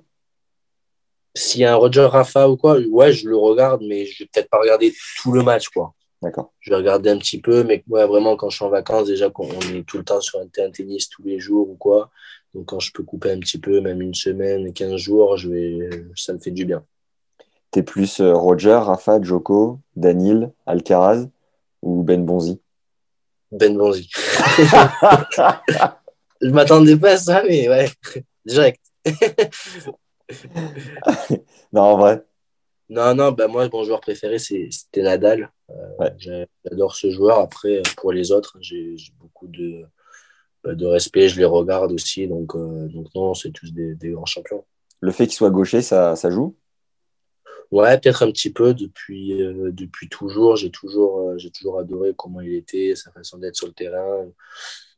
S'il y a un Roger Rafa ou quoi, ouais, je le regarde, mais je vais peut-être pas regarder tout le match, quoi. D'accord. Je vais regarder un petit peu, mais ouais, vraiment, quand je suis en vacances, déjà, qu'on on est tout le temps sur un terrain de tennis tous les jours ou quoi. Donc, quand je peux couper un petit peu, même une semaine, 15 jours, je vais, ça me fait du bien. T'es plus euh, Roger, Rafa, Joko, Danil, Alcaraz ou Ben Bonzi? Ben Bonzi. je m'attendais pas à ça, mais ouais, direct. non, en vrai. Non, non, bah moi, mon joueur préféré, c'était Nadal. Euh, Ouais. J'adore ce joueur. Après, pour les autres, j'ai beaucoup de, bah, de respect. Je les regarde aussi. Donc, euh, donc non, c'est tous des, des grands champions. Le fait qu'il soit gaucher, ça, ça joue? Ouais, peut-être un petit peu depuis, euh, depuis toujours. J'ai toujours, euh, j'ai toujours adoré comment il était, sa façon d'être sur le terrain,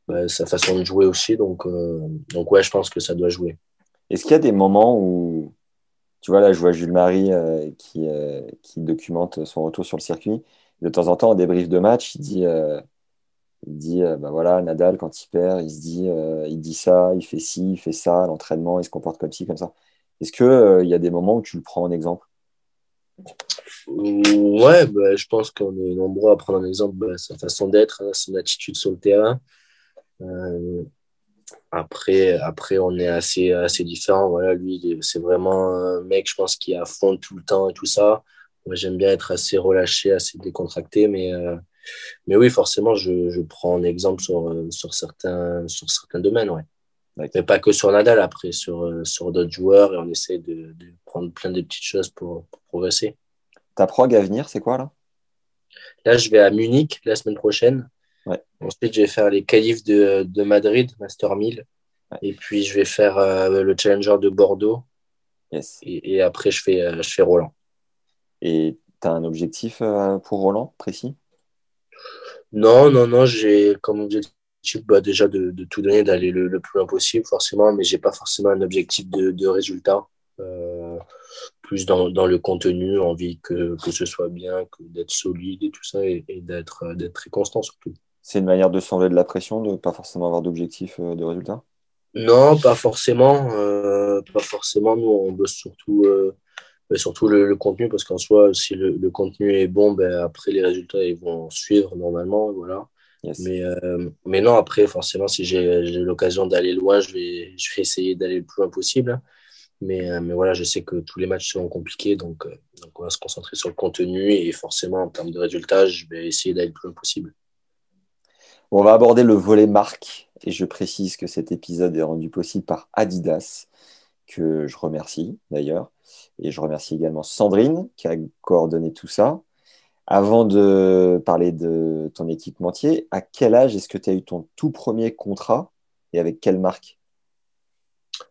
bah, sa façon de jouer aussi. Donc, euh, donc ouais, je pense que ça doit jouer. Est-ce qu'il y a des moments où, tu vois, là, je vois Jules Marie euh, qui, euh, qui documente son retour sur le circuit. De temps en temps, en débrief de match, il dit, euh, il dit bah voilà, Nadal, quand il perd, il se dit, il dit ça, il fait ci, il fait ça, l'entraînement, il se comporte comme ci, comme ça. Est-ce qu'il il y a des moments où tu le prends en exemple? Ouais, bah, je pense qu'on est nombreux à prendre un exemple, bah, sa façon d'être, hein, son attitude sur le terrain. Après, après, on est assez, assez différents. Voilà, lui, c'est vraiment un mec, je pense, qui est à fond tout le temps et tout ça. Moi, j'aime bien être assez relâché, assez décontracté, mais, euh, mais oui, forcément, je, je prends un exemple sur, euh, sur, certains, sur certains domaines, ouais. Mais pas que sur Nadal, après, sur, euh, sur d'autres joueurs, et on essaie de, de prendre plein de petites choses pour, pour progresser. Ta prog à venir, c'est quoi là? Là, je vais à Munich la semaine prochaine. Ouais. Ensuite, je vais faire les qualifs de, de Madrid, Master 1000. Ouais. Et puis, je vais faire euh, le Challenger de Bordeaux. Yes. Et, et après, je fais, euh, je fais Roland. Et tu as un objectif euh, pour Roland précis? Non, non, non, j'ai comme objectif bah, déjà de, de tout donner, d'aller le, le plus loin possible, forcément, mais j'ai pas forcément un objectif de, de résultat. Plus dans, dans le contenu, envie que, que ce soit bien, que d'être solide et tout ça, et, et d'être très constant surtout. C'est une manière de s'enlever de la pression, de pas forcément avoir d'objectif euh, de résultat? Non, pas forcément. euh, pas forcément. Nous, on bosse surtout, euh, surtout le, le contenu, parce qu'en soi, si le, le contenu est bon, ben, après, les résultats ils vont suivre normalement. Voilà. Yes. Mais, euh, mais non, après, forcément, si j'ai l'occasion d'aller loin, je vais, je vais essayer d'aller le plus loin possible. Mais, mais voilà, je sais que tous les matchs seront compliqués, donc, donc on va se concentrer sur le contenu et forcément, en termes de résultats, je vais essayer d'aller le plus loin possible. On va aborder le volet marque et je précise que cet épisode est rendu possible par Adidas, que je remercie d'ailleurs. Et je remercie également Sandrine qui a coordonné tout ça. Avant de parler de ton équipementier, à quel âge est-ce que tu as eu ton tout premier contrat et avec quelle marque?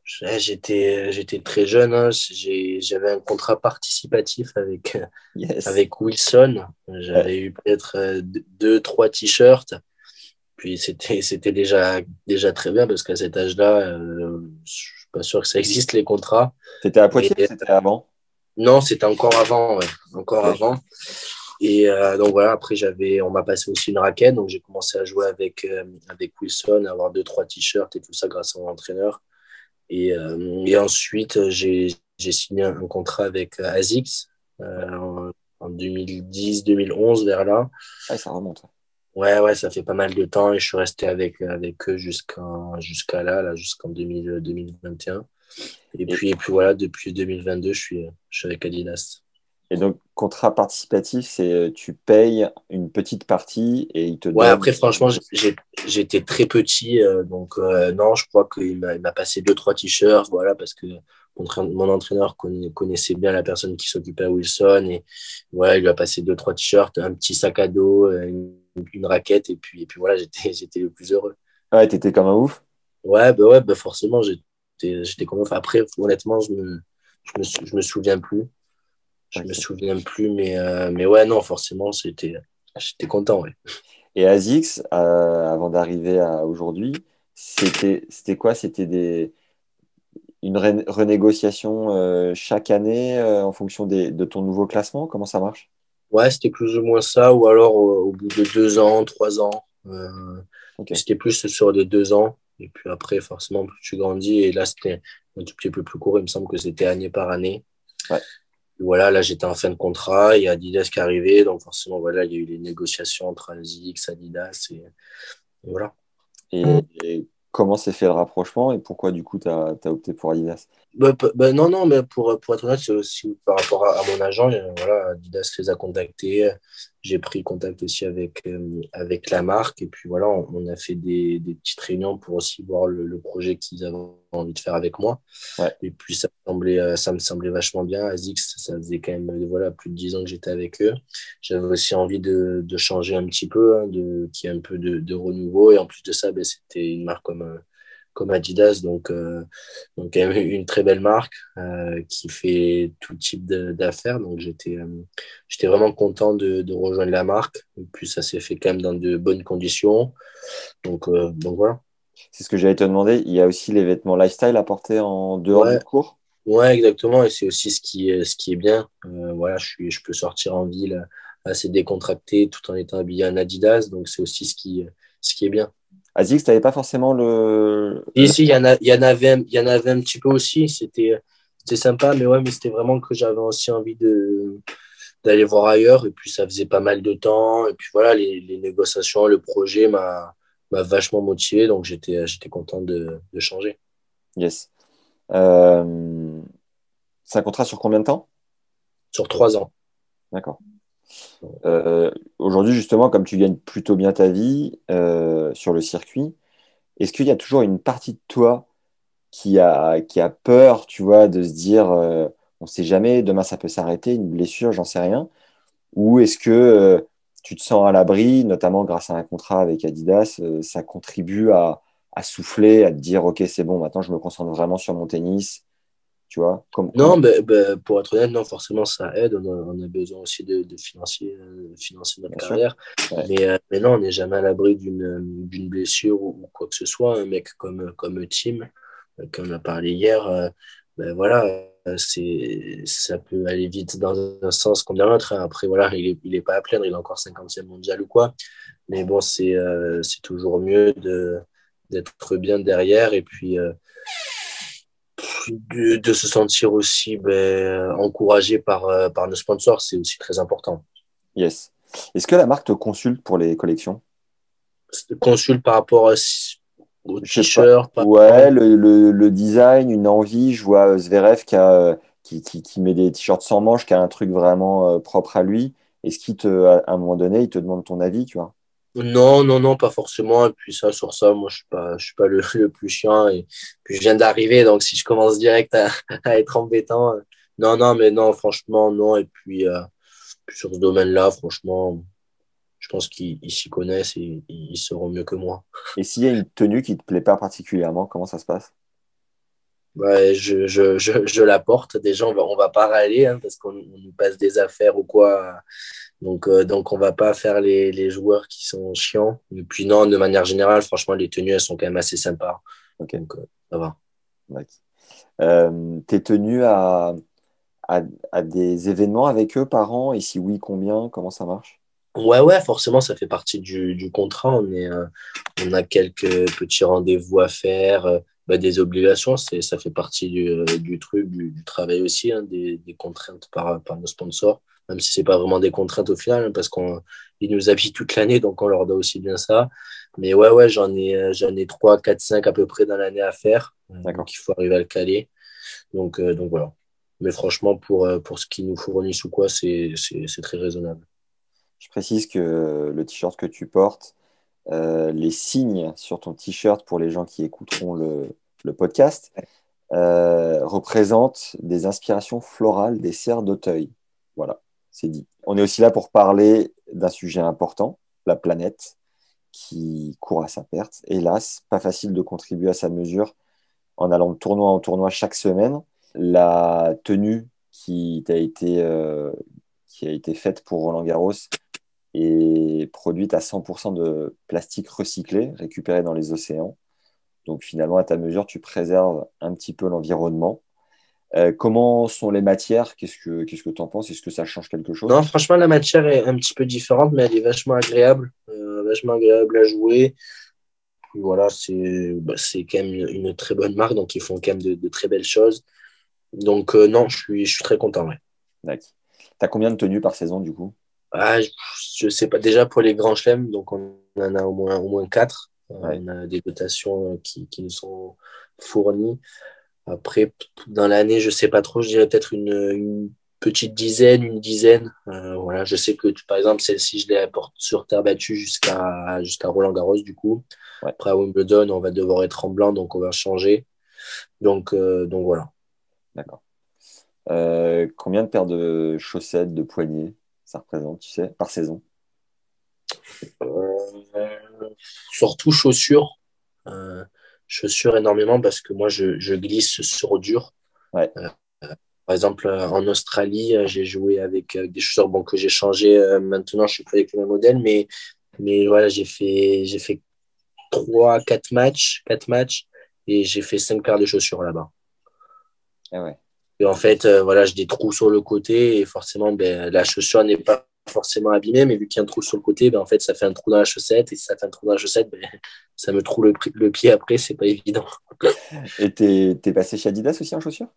J'étais, j'étais très jeune, hein. J'avais un contrat participatif avec, Yes. avec Wilson. J'avais eu peut-être euh, deux, trois t-shirts. Puis c'était, c'était déjà, déjà très bien parce qu'à cet âge-là, euh, je suis pas sûr que ça existe les contrats. C'était à Poitiers ou c'était avant? Non, c'était encore avant, ouais, encore Ouais. avant. Et euh, donc voilà, après j'avais, on m'a passé aussi une raquette, donc j'ai commencé à jouer avec euh, avec Wilson, à avoir deux trois t-shirts et tout ça grâce à mon entraîneur. Et, euh, et ensuite j'ai j'ai signé un, contrat avec euh, Asics euh, en, en 2010-2011 vers là. Ouais, ça remonte. Ouais, ouais, ça fait pas mal de temps et je suis resté avec, avec eux jusqu'à jusqu'à là, là jusqu'en 2000 2021. Et puis, et puis voilà, depuis 2022, je suis, je suis avec Adidas. Et donc, contrat participatif, c'est euh, tu payes une petite partie et il te Ouais, après, franchement, j'étais très petit, euh, donc euh, non, je crois qu'il m'a passé deux, trois t-shirts, voilà, parce que mon, entraîne- mon entraîneur conna- connaissait bien la personne qui s'occupait à Wilson, et ouais, il lui a passé deux, trois t-shirts, un petit sac à dos, une, une raquette, et puis, et puis voilà, j'étais j'étais le plus heureux. Ouais, t'étais comme un ouf. Ouais, bah ouais, bah forcément, j'étais j'étais comme enfin, Après, honnêtement, je me, je me, je me souviens plus. Je me Ok. souviens plus, mais, euh, mais ouais, non, forcément, c'était j'étais content, ouais. Et ASICS, euh, avant d'arriver à aujourd'hui, c'était c'était quoi? C'était des une renégociation euh, chaque année en fonction des, de ton nouveau classement? Comment ça marche? Ouais, c'était plus ou moins ça, ou alors au, au bout de deux ans, trois ans. Euh. C'était plus sur des deux ans. Et puis après, forcément, plus tu grandis. Et là, c'était un tout petit peu plus court. Il me semble que c'était année par année. Ouais. voilà, là, j'étais en fin de contrat. Il y a Adidas qui est arrivé. Donc, forcément, voilà, il y a eu les négociations entre ASICS, Adidas. Et, voilà. Et, comment s'est fait le rapprochement et pourquoi, du coup, tu as, opté pour Adidas? Bah, bah, Non, non, mais pour, pour être honnête, c'est aussi par rapport à, mon agent. Voilà, Adidas les a contactés. J'ai pris contact aussi avec, euh, avec la marque. Et puis, voilà, on, a fait des, des, petites réunions pour aussi voir le, le projet qu'ils avaient envie de faire avec moi. Et puis, ça me, semblait, euh, ça me semblait vachement bien. ASICS, ça faisait quand même voilà, plus de 10 ans que j'étais avec eux. J'avais aussi envie de, de, changer un petit peu, hein, de, qu'il y ait un peu de, de, renouveau. Et en plus de ça, ben, c'était une marque comme, euh, comme Adidas, donc, euh, donc une très belle marque qui fait tout type d'affaires. Donc j'étais j'étais vraiment content de, de, rejoindre la marque. Et puis ça s'est fait quand même dans de bonnes conditions. Donc, donc voilà. C'est ce que j'allais te demander. Il y a aussi les vêtements lifestyle à porter en dehors du cours? Ouais, exactement. Et c'est aussi ce qui est, ce qui est bien. Euh, voilà, je, suis, je peux sortir en ville assez décontracté tout en étant habillé en Adidas. Donc, c'est aussi ce qui, ce qui est bien. Azix, tu n'avais pas forcément le. Ici, il y, en a, y, en avait, y en avait un petit peu aussi. C'était sympa, mais ouais, mais c'était vraiment que j'avais aussi envie de d'aller voir ailleurs. Et puis, ça faisait pas mal de temps. Et puis, voilà, les, les négociations, le projet m'a vachement motivé, donc j'étais, j'étais content de, de, changer. Yes. Euh, c'est un contrat sur combien de temps? Sur trois ans. D'accord. Euh, aujourd'hui, justement, comme tu gagnes plutôt bien ta vie euh, sur le circuit, est-ce qu'il y a toujours une partie de toi qui a, qui a peur, tu vois, de se dire, on ne sait jamais, demain ça peut s'arrêter, une blessure, j'en sais rien? Ou est-ce que tu te sens à l'abri, notamment grâce à un contrat avec Adidas, euh, ça contribue à, souffler, à te dire ok c'est bon, maintenant je me concentre vraiment sur mon tennis, tu vois comme, Non, ben, ben, pour être honnête, non, forcément ça aide, on a, besoin aussi de, financer, euh, financer notre carrière, mais, euh, mais, non, on n'est jamais à l'abri d'une blessure ou, quoi que ce soit, un mec comme, comme Tim, comme on a parlé hier, ben voilà, c'est, ça peut aller vite dans un sens comme dans l'autre. Hein. Après, voilà, il n'est il est pas à plaindre, il est encore 50e mondial ou quoi. Mais bon, c'est, euh, toujours mieux de, d'être bien derrière et puis euh, de, de, se sentir aussi ben, encouragé par, euh, par nos sponsors, c'est aussi très important. Yes. Est-ce que la marque te consulte pour les collections? Consulte par rapport à Ouais, le, le, design, une envie. Je vois euh, Zverev qui, a, qui, qui, qui met des t-shirts sans manches, qui a un truc vraiment euh, propre à lui. Est-ce qu'il te, à un moment donné, il te demande ton avis, tu vois? Non, non, non, pas forcément. Et puis ça, sur ça, moi, je suis pas, je suis pas le, le plus chiant. Et puis je viens d'arriver, donc si je commence direct à, à, être embêtant, euh, non, non, mais non, franchement, non. Et puis, puis sur ce domaine-là, franchement, je pense qu'ils s'y connaissent et ils seront mieux que moi. Et s'il y a une tenue qui ne te plaît pas particulièrement, comment ça se passe? Ouais, je, je, je, je, la porte. Déjà, on va, on va pas râler hein, parce qu'on nous passe des affaires ou quoi. Donc, euh, donc on va pas faire les, les, joueurs qui sont chiants. Et puis, non, de manière générale, franchement, les tenues, elles sont quand même assez sympas. Donc, euh, ça va. Euh, T'es tenu à, à, à, des événements avec eux par an? Et si oui, combien? Comment ça marche? Ouais, ouais, forcément, ça fait partie du, du contrat. On, est, euh, on a quelques petits rendez-vous à faire, euh, bah, des obligations, ça fait partie du, du truc, du, du, travail aussi, hein, des, des, contraintes par, par nos sponsors, même si ce n'est pas vraiment des contraintes au final, parce qu'ils nous habillent toute l'année, donc on leur doit aussi bien ça. Mais ouais, ouais, j'en ai, j'en ai 3, 4, 5 à peu près dans l'année à faire. Donc il faut arriver à le caler. Donc, donc voilà. Mais franchement, pour, pour ce qu'ils nous fournissent ou quoi, c'est très raisonnable. Je précise que le t-shirt que tu portes, euh, les signes sur ton t-shirt pour les gens qui écouteront le, le podcast euh, représentent des inspirations florales des serres d'Auteuil. Voilà, c'est dit. On est aussi là pour parler d'un sujet important, la planète, qui court à sa perte. Hélas, pas facile de contribuer à sa mesure en allant de tournoi en tournoi chaque semaine. La tenue qui a été, euh, qui a été faite pour Roland Garros est produite à 100% de plastique recyclé, récupéré dans les océans. Donc finalement, à ta mesure, tu préserves un petit peu l'environnement. Euh, comment sont les matières? Qu'est-ce que tu que en penses? Est-ce que ça change quelque chose? Non, franchement, la matière est un petit peu différente, mais elle est vachement agréable, euh, vachement agréable à jouer. voilà, c'est bah, quand même une, très bonne marque, donc ils font quand même de, très belles choses. Donc euh, non, je suis, je suis très content. Ouais. D'accord. T'as combien de tenues par saison du coup? Ah, je, je sais pas. Déjà pour les grands chelems, donc on en a au moins au moins quatre. Ouais. On a des dotations qui, qui nous sont fournies. Après, dans l'année, je sais pas trop. Je dirais peut-être une, une petite dizaine, une dizaine. Euh, voilà. Je sais que par exemple celle-ci, je l'apporte sur terre battue jusqu'à jusqu'à Roland Garros du coup. Ouais. Après à Wimbledon, on va devoir être en blanc, donc on va changer. Donc euh, donc voilà. D'accord. Euh, combien de paires de chaussettes, de poignets ça représente, tu sais, par saison? Surtout chaussures. Chaussures énormément parce que moi, je, je glisse sur dur. Ouais. Euh, euh, par exemple, euh, en Australie, j'ai joué avec, avec des chaussures bon, que j'ai changé. euh, maintenant, je suis plus avec le même modèle, mais, mais voilà, j'ai fait, j'ai fait 3, 4 matchs, quatre matchs et j'ai fait 5 paires de chaussures là-bas. Ah ouais. Et en fait, euh, voilà, j'ai des trous sur le côté et forcément, ben, la chaussure n'est pas forcément abîmée, mais vu qu'il y a un trou sur le côté, ben, en fait, ça fait un trou dans la chaussette et si ça fait un trou dans la chaussette, ben, ça me trouve le, pied après, c'est pas évident. Et t'es t'es passé chez Adidas aussi en chaussures?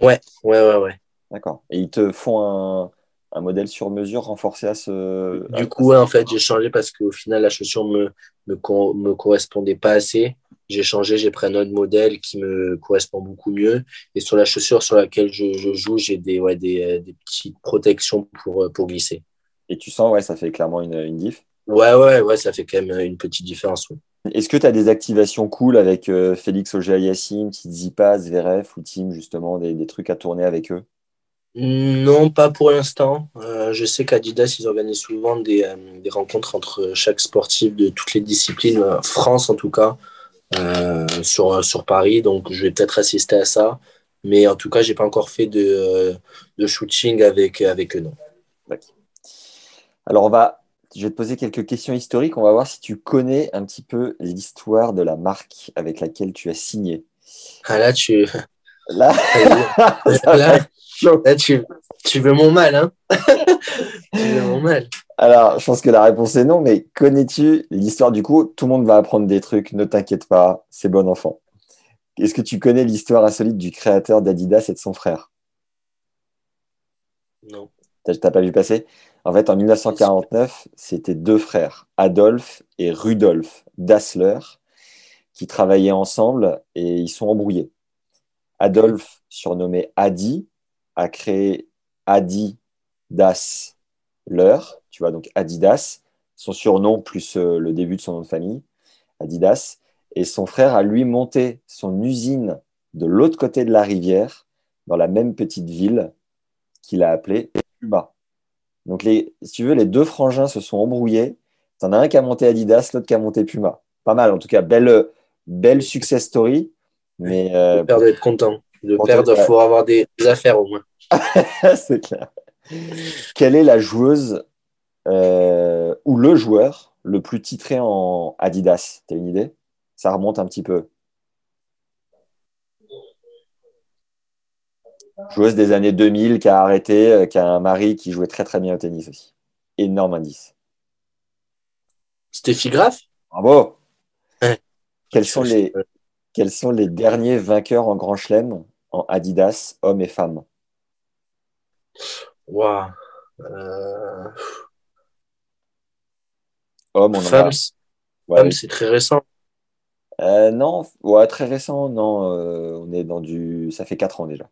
Ouais, ouais, ouais, ouais. D'accord. Et ils te font un, un modèle sur mesure renforcé à ce. à- Du coup, ouais, en fait, j'ai changé parce qu'au final, la chaussure me, me, co- me correspondait pas assez. J'ai changé, j'ai pris un autre modèle qui me correspond beaucoup mieux. Et sur la chaussure sur laquelle je, je joue, j'ai des, ouais, des, euh, des petites protections pour, euh, pour glisser. Et tu sens, ouais, ça fait clairement une, une diff. Ouais, ouais, ouais, ça fait quand même une petite différence. ouais. Est-ce que tu as des activations cool avec euh, Félix Auger-Aliassime, Tsitsipas, Zverev ou Team, justement, des, des trucs à tourner avec eux? Non, pas pour l'instant. Euh, je sais qu'Adidas, ils organisent souvent des, euh, des rencontres entre chaque sportif de toutes les disciplines, euh, France en tout cas, euh, sur, sur Paris. Donc, je vais peut-être assister à ça. Mais en tout cas, j'ai pas encore fait de, euh, de shooting avec, avec eux, non. Alors, on va, je vais te poser quelques questions historiques. On va voir si tu connais un petit peu l'histoire de la marque avec laquelle tu as signé. Ah, là, tu, Là, là, tu, tu veux mon mal, hein Tu veux mon mal. Alors, je pense que la réponse est non, mais connais-tu l'histoire? Du coup Tout le monde va apprendre des trucs, ne t'inquiète pas, c'est bon enfant. Est-ce que tu connais l'histoire insolite du créateur d'Adidas et de son frère? Non. T'as pas vu passer? En fait, en 1949, c'était deux frères, Adolphe et Rudolf Dassler, qui travaillaient ensemble et ils sont embrouillés. Adolphe, surnommé Adi, a créé Adi Das Leur, tu vois, donc Adidas, son surnom plus euh, le début de son nom de famille, Adidas. Et son frère a lui monté son usine de l'autre côté de la rivière, dans la même petite ville qu'il a appelée Puma. Donc, les, si tu veux, les deux frangins se sont embrouillés. T'en as un qui a monté Adidas, l'autre qui a monté Puma. Pas mal, en tout cas, belle, belle success story. Mais euh, Le père doit être content. Père toi, doit faut avoir des, des affaires au moins. c'est clair. Quelle est la joueuse euh, ou le joueur le plus titré en Adidas? T'as une idée? Ça remonte un petit peu. Joueuse des années 2000 qui a arrêté, euh, qui a un mari qui jouait très très bien au tennis aussi. Énorme indice. Steffi Graf? Bravo Ouais. quels, sont les, quels sont les derniers vainqueurs en Grand Chelem en Adidas, hommes et femmes? Waouh. Hommes, on en a- Femmes, ouais, femmes, c'est très récent. Euh, non, ouais, très récent, non. euh, on est dans du. Ça fait 4 ans déjà.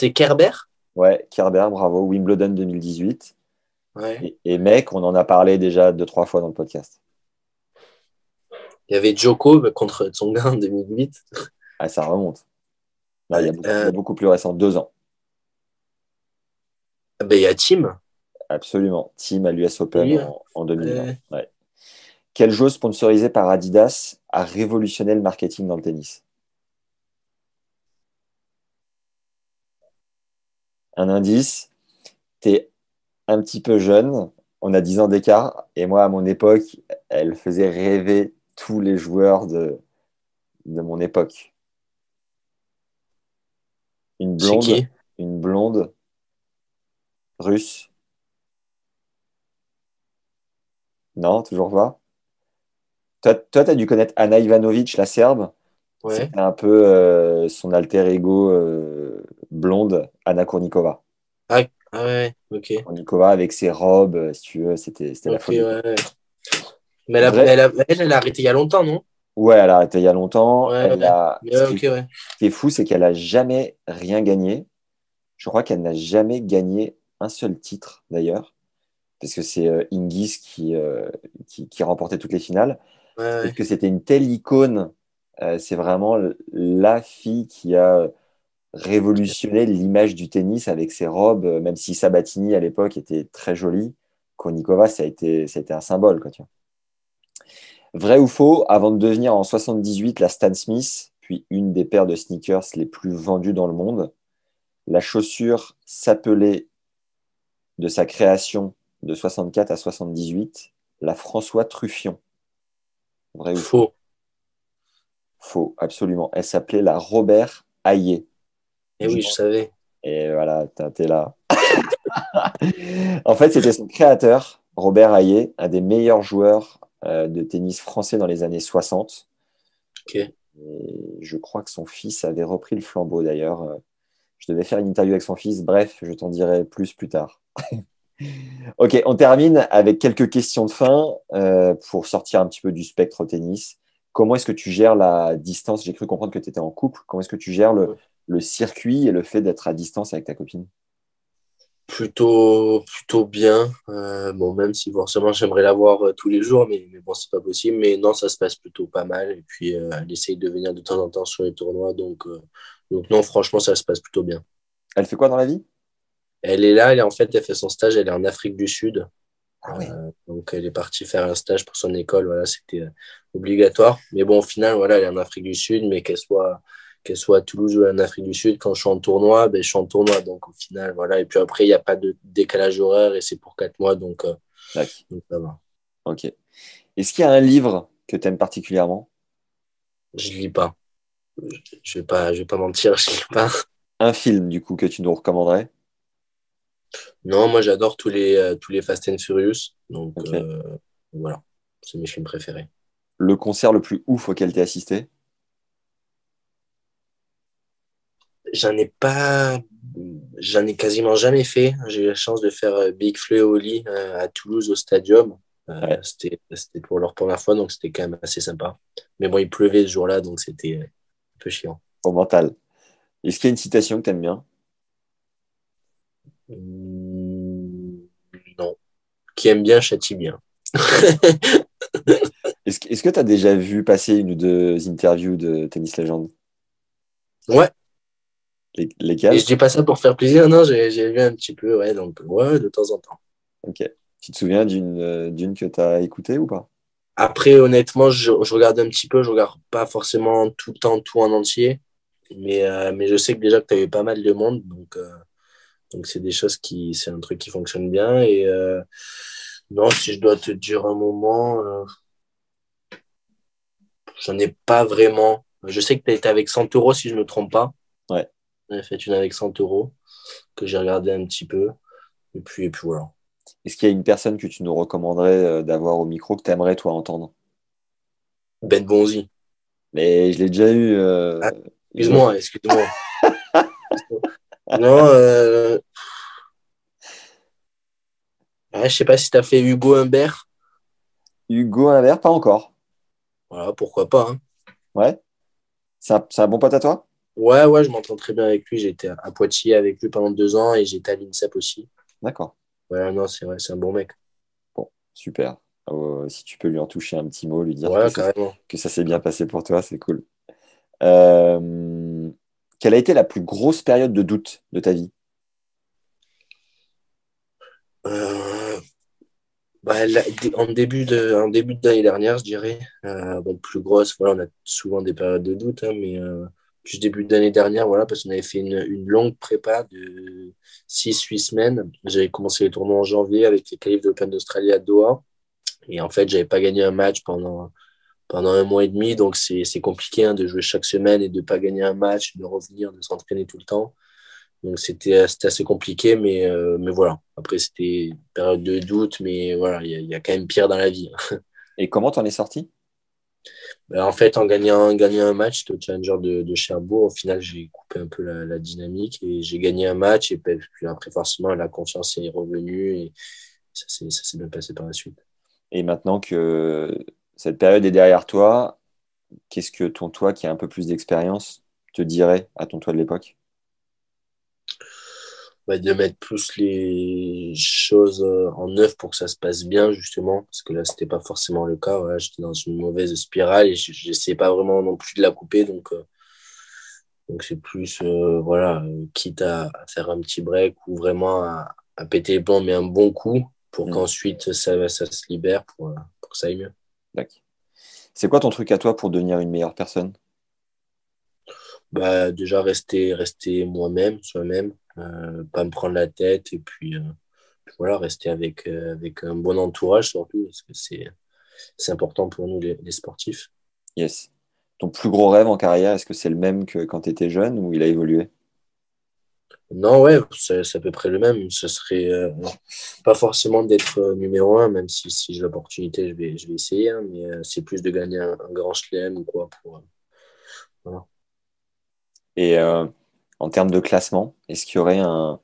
C'est Kerber? Ouais, Kerber, bravo. Wimbledon 2018. Ouais. Et, et mec, on en a parlé déjà deux, trois fois dans le podcast. Il y avait mais contre Tsonga en 2008. Ah, ça remonte. Là, il, y a beaucoup, Euh. il y a beaucoup plus récent, deux ans. Ah ben, il y a Tim. Absolument. Team à l'US Open Oui. en, en 2020. Ouais. Ouais. Quel jeu sponsorisé par Adidas a révolutionné le marketing dans le tennis? Un indice, t'es un petit peu jeune, on a 10 ans d'écart, et moi, à mon époque, elle faisait rêver tous les joueurs de, de mon époque. Une blonde, qui? une blonde russe. Non, toujours pas. Toi, tu as dû connaître Anna Ivanovic, la Serbe. Ouais. C'était un peu euh, son alter ego euh, blonde, Anna Kournikova. Ah, ah ouais, ok. Kournikova avec ses robes, euh, si tu veux, c'était c'était la folie. ouais, ouais. Mais elle a, elle, a, elle, elle a arrêté il y a longtemps, non? Ouais, elle a arrêté il y a longtemps. Ouais, elle a... Ce qui ouais. ce qui est fou, c'est qu'elle a jamais rien gagné. Je crois qu'elle n'a jamais gagné un seul titre, d'ailleurs, parce que c'est euh, Hingis qui, euh, qui, qui remportait toutes les finales. Parce que c'était une telle icône. Euh, c'est vraiment la fille qui a révolutionné l'image du tennis avec ses robes, euh, même si Sabatini à l'époque était très jolie. Konikova, ça a été, ça a été un symbole. Quoi, tu vois. Vrai ou faux, avant de devenir en 78 la Stan Smith, puis une des paires de sneakers les plus vendues dans le monde, la chaussure s'appelait de sa création de 64 à 78 la François Truffion. Vrai ou faux Faux? Faux, absolument. Elle s'appelait la Robert Hayé. Et oui, je savais. Et voilà, t'es là. en fait, c'était son créateur, Robert Hayé, un des meilleurs joueurs euh, de tennis français dans les années 60. Ok. Et je crois que son fils avait repris le flambeau d'ailleurs. Euh, Je devais faire une interview avec son fils. Bref, je t'en dirai plus plus tard. ok, on termine avec quelques questions de fin euh, pour sortir un petit peu du spectre au tennis. Comment est-ce que tu gères la distance? J'ai cru comprendre que tu étais en couple. Comment est-ce que tu gères le, le circuit et le fait d'être à distance avec ta copine Plutôt, plutôt bien. Euh, bon, même si forcément j'aimerais la voir euh, tous les jours, mais, mais bon, c'est pas possible. Mais non, ça se passe plutôt pas mal. Et puis, euh, elle essaye de venir de temps en temps sur les tournois. Donc, donc non, franchement, ça se passe plutôt bien. Elle fait quoi dans la vie? Elle est là, elle est en fait, elle fait son stage, elle est en Afrique du Sud. Ah donc, elle est partie faire un stage pour son école. Voilà, c'était obligatoire. Mais bon, au final, voilà, elle est en Afrique du Sud, mais qu'elle soit, qu'elle soit à Toulouse ou en Afrique du Sud, quand je suis en tournoi, ben, je suis en tournoi. Donc, au final, voilà. Et puis après, il n'y a pas de décalage horaire et c'est pour quatre mois. Donc, euh, donc ça va. Ok. Est-ce qu'il y a un livre que tu aimes particulièrement? Je lis pas. Je vais pas, je vais pas mentir, je lis pas. Un film, du coup, que tu nous recommanderais? Non, moi, j'adore tous les, euh, tous les Fast and Furious. Donc, euh, voilà. C'est mes films préférés. Le concert le plus ouf auquel tu as assisté? J'en ai pas, j'en ai quasiment jamais fait. J'ai eu la chance de faire euh, Big Fleu au lit euh, à Toulouse au Stadium. Euh, Ouais. C'était, c'était pour leur première fois, donc c'était quand même assez sympa. Mais bon, il pleuvait ce jour-là, donc c'était un peu chiant. au mental Est-ce qu'il y a une citation que tu aimes bien? Hmm, non. Qui aime bien châtie bien. Est-ce que est-ce que tu as déjà vu passer une ou deux interviews de Tennis Legend? Ouais. Les- Et je dis pas ça pour faire plaisir, non, j'ai, vu un petit peu, ouais, donc ouais, de temps en temps. Ok. Tu te souviens d'une euh, d'une que tu as écoutée ou pas? Après, honnêtement, je, je regarde un petit peu, je regarde pas forcément tout le temps tout en entier, mais, euh, mais je sais que déjà que tu avais pas mal de monde, donc euh, donc c'est des choses qui, c'est un truc qui fonctionne bien. Et euh, non, si je dois te dire un moment, j'en ai pas vraiment. Je sais que tu étais avec Santoro, si je me trompe pas. Ouais. On a fait une avec Santoro, que j'ai regardé un petit peu. Et puis, et puis voilà. Est-ce qu'il y a une personne que tu nous recommanderais euh, d'avoir au micro que tu aimerais toi entendre? Ben Bonzi. Mais je l'ai déjà eu. euh, Ah, Excuse-moi, excuse-moi. non, euh... ouais, je sais pas si tu as fait Hugo Humbert. Hugo Invert, pas encore. Voilà, pourquoi pas. hein. Ouais. C'est un, c'est un bon pote à toi? Ouais, ouais, je m'entends très bien avec lui. J'étais à Poitiers avec lui pendant deux ans et j'étais à l'INSEP aussi. D'accord. Voilà, non, c'est vrai, c'est un bon mec. Super. Euh, si tu peux lui en toucher un petit mot, lui dire Ouais, que, ça, carrément. que ça s'est bien passé pour toi, c'est cool. Euh, quelle a été la plus grosse période de doute de ta vie? Euh, bah, la- en début de, en début d'année dernière, je dirais. Bon, plus grosse, voilà, on a souvent des périodes de doute, hein, mais plus début d'année dernière, voilà, parce qu'on avait fait une, une longue prépa de 6-8 semaines. J'avais commencé les tournois en janvier avec les qualifs de l'Open d'Australie à Doha. Et en fait, j'avais pas gagné un match pendant, pendant un mois et demi, donc c'est compliqué hein, de jouer chaque semaine et de pas gagner un match, de revenir, de s'entraîner tout le temps. Donc c'était assez compliqué, mais, euh, mais voilà. Après, c'était période de doute, mais voilà, il y, y a quand même pire dans la vie. Et comment t'en es sorti? En fait, en gagnant, un match, le challenger de, de, Cherbourg, au final, j'ai coupé un peu la, la dynamique et j'ai gagné un match. Et puis après, forcément, la confiance est revenue et ça s'est bien passé par la suite. Et maintenant que cette période est derrière toi, qu'est-ce que ton toi qui a un peu plus d'expérience te dirait à ton toi de l'époque? Bah, De mettre plus les choses euh, en œuvre pour que ça se passe bien, justement, parce que là, c'était pas forcément le cas. J'étais dans une mauvaise spirale et j'essayais pas vraiment non plus de la couper. Donc, euh, donc c'est plus, euh, voilà, quitte à, faire un petit break ou vraiment à, péter les plombs, mais un bon coup pour mm. qu'ensuite ça, ça se libère pour, pour que ça aille mieux. D'accord. C'est quoi ton truc à toi pour devenir une meilleure personne? Bah, Déjà, rester, rester moi-même, soi-même, euh, pas me prendre la tête et puis, euh, voilà, rester avec, euh, avec un bon entourage surtout, parce que c'est important pour nous les, sportifs. Yes. Ton plus gros rêve en carrière, est-ce que c'est le même que quand tu étais jeune ou il a évolué? Non, ouais, c'est à peu près le même. Ce serait euh, pas forcément d'être numéro un, même si, si j'ai l'opportunité, je vais, je vais essayer. Hein, mais euh, c'est plus de gagner un, grand chelem ou quoi. Pour, voilà. Et en termes de classement, est-ce qu'il y aurait un,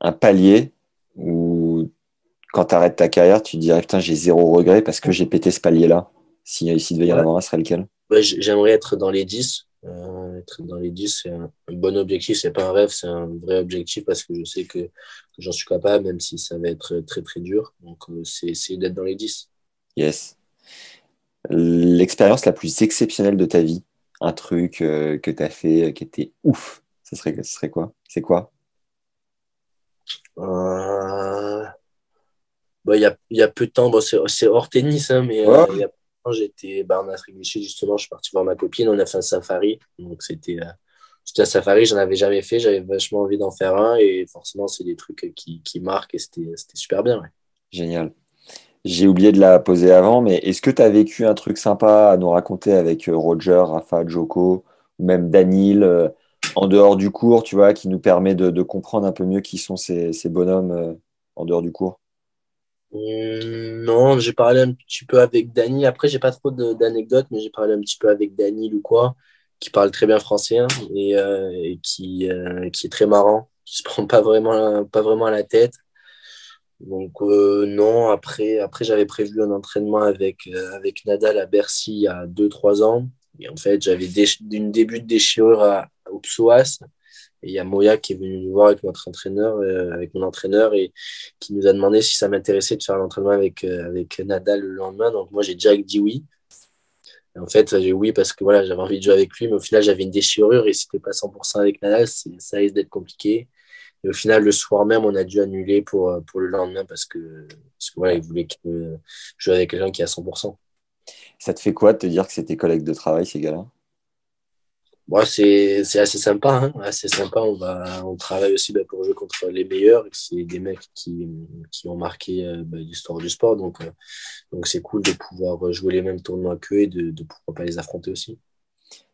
un palier où, quand tu arrêtes ta carrière, tu te dirais Putain, j'ai zéro regret parce que j'ai pété ce palier-là? Si, si devait y en avoir un, ce serait lequel? J'aimerais être dans les 10 euh, être dans les 10, c'est un, bon objectif. C'est pas un rêve, c'est un vrai objectif parce que je sais que, j'en suis capable, même si ça va être très très dur. Donc, euh, c'est essayer d'être dans les 10. Yes. L'expérience la plus exceptionnelle de ta vie, un truc euh, que tu as fait qui était ouf, ce serait, ce serait quoi? C'est quoi? Il y, a, y, a, peu de temps, bon, c'est hors tennis, hein, mais il y a j'étais bah, en Afrique du Sud, justement, je suis parti voir ma copine, on a fait un safari. Donc, c'était euh, un safari, j'en avais jamais fait, j'avais vachement envie d'en faire un et forcément, c'est des trucs qui, qui marquent et c'était super bien. Génial. J'ai oublié de la poser avant, mais est-ce que tu as vécu un truc sympa à nous raconter avec euh, Roger, Rafa, Joko ou même Danil euh, en dehors du cours, tu vois, qui nous permet de, comprendre un peu mieux qui sont ces, ces bonhommes en dehors du cours? Hum, non, j'ai parlé un petit peu avec Dany. Après, j'ai pas trop d'anecdotes, mais j'ai parlé un petit peu avec Dany ou quoi, qui parle très bien français hein, et, euh, qui, euh, qui est très marrant, qui se prend pas vraiment, pas vraiment à la tête. Donc euh, non, après, après j'avais prévu un entraînement avec, avec Nadal à Bercy il y a 2-3 ans. Et en fait, j'avais une début de déchirure à, au psoas. Et il y a Moya qui est venu nous voir avec notre entraîneur, euh, avec mon entraîneur, et qui nous a demandé si ça m'intéressait de faire l'entraînement avec, euh, avec Nadal le lendemain. Donc moi, j'ai direct dit oui. en fait, j'ai oui parce que voilà, j'avais envie de jouer avec lui, mais au final, j'avais une déchirure et si c'était pas 100% avec Nadal, ça risque d'être compliqué. Et au final, le soir même, on a dû annuler pour, euh, pour le lendemain parce que, parce que voilà, il voulait que je joue avec quelqu'un qui est à 100%. Ça te fait quoi de te dire que c'est tes collègues de travail, ces gars-là? Bon, c'est assez sympa, hein. assez sympa. On, va, on travaille aussi bah, pour jouer contre les meilleurs. C'est des mecs qui, qui ont marqué euh, bah, l'histoire du sport. Donc, euh, donc c'est cool de pouvoir jouer les mêmes tournois qu'eux et de, de pouvoir pas les affronter aussi.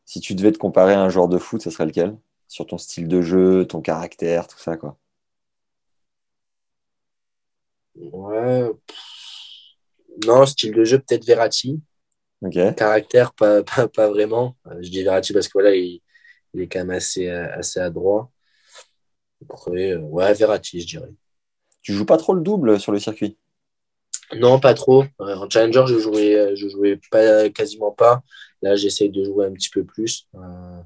Si tu devais te comparer à un joueur de foot, ce serait lequel? Sur ton style de jeu, ton caractère, tout ça, quoi. Ouais. Non, style de jeu, peut-être Verratti. Caractère, pas, pas, vraiment. Je dis Verratti parce que voilà, il, est quand même assez, assez adroit. Après, euh, ouais, Verratti, je dirais. Tu joues pas trop le double sur le circuit? Non, pas trop. Euh, en challenger, je jouais, je jouais pas, quasiment pas. Là, j'essaye de jouer un petit peu plus. Euh,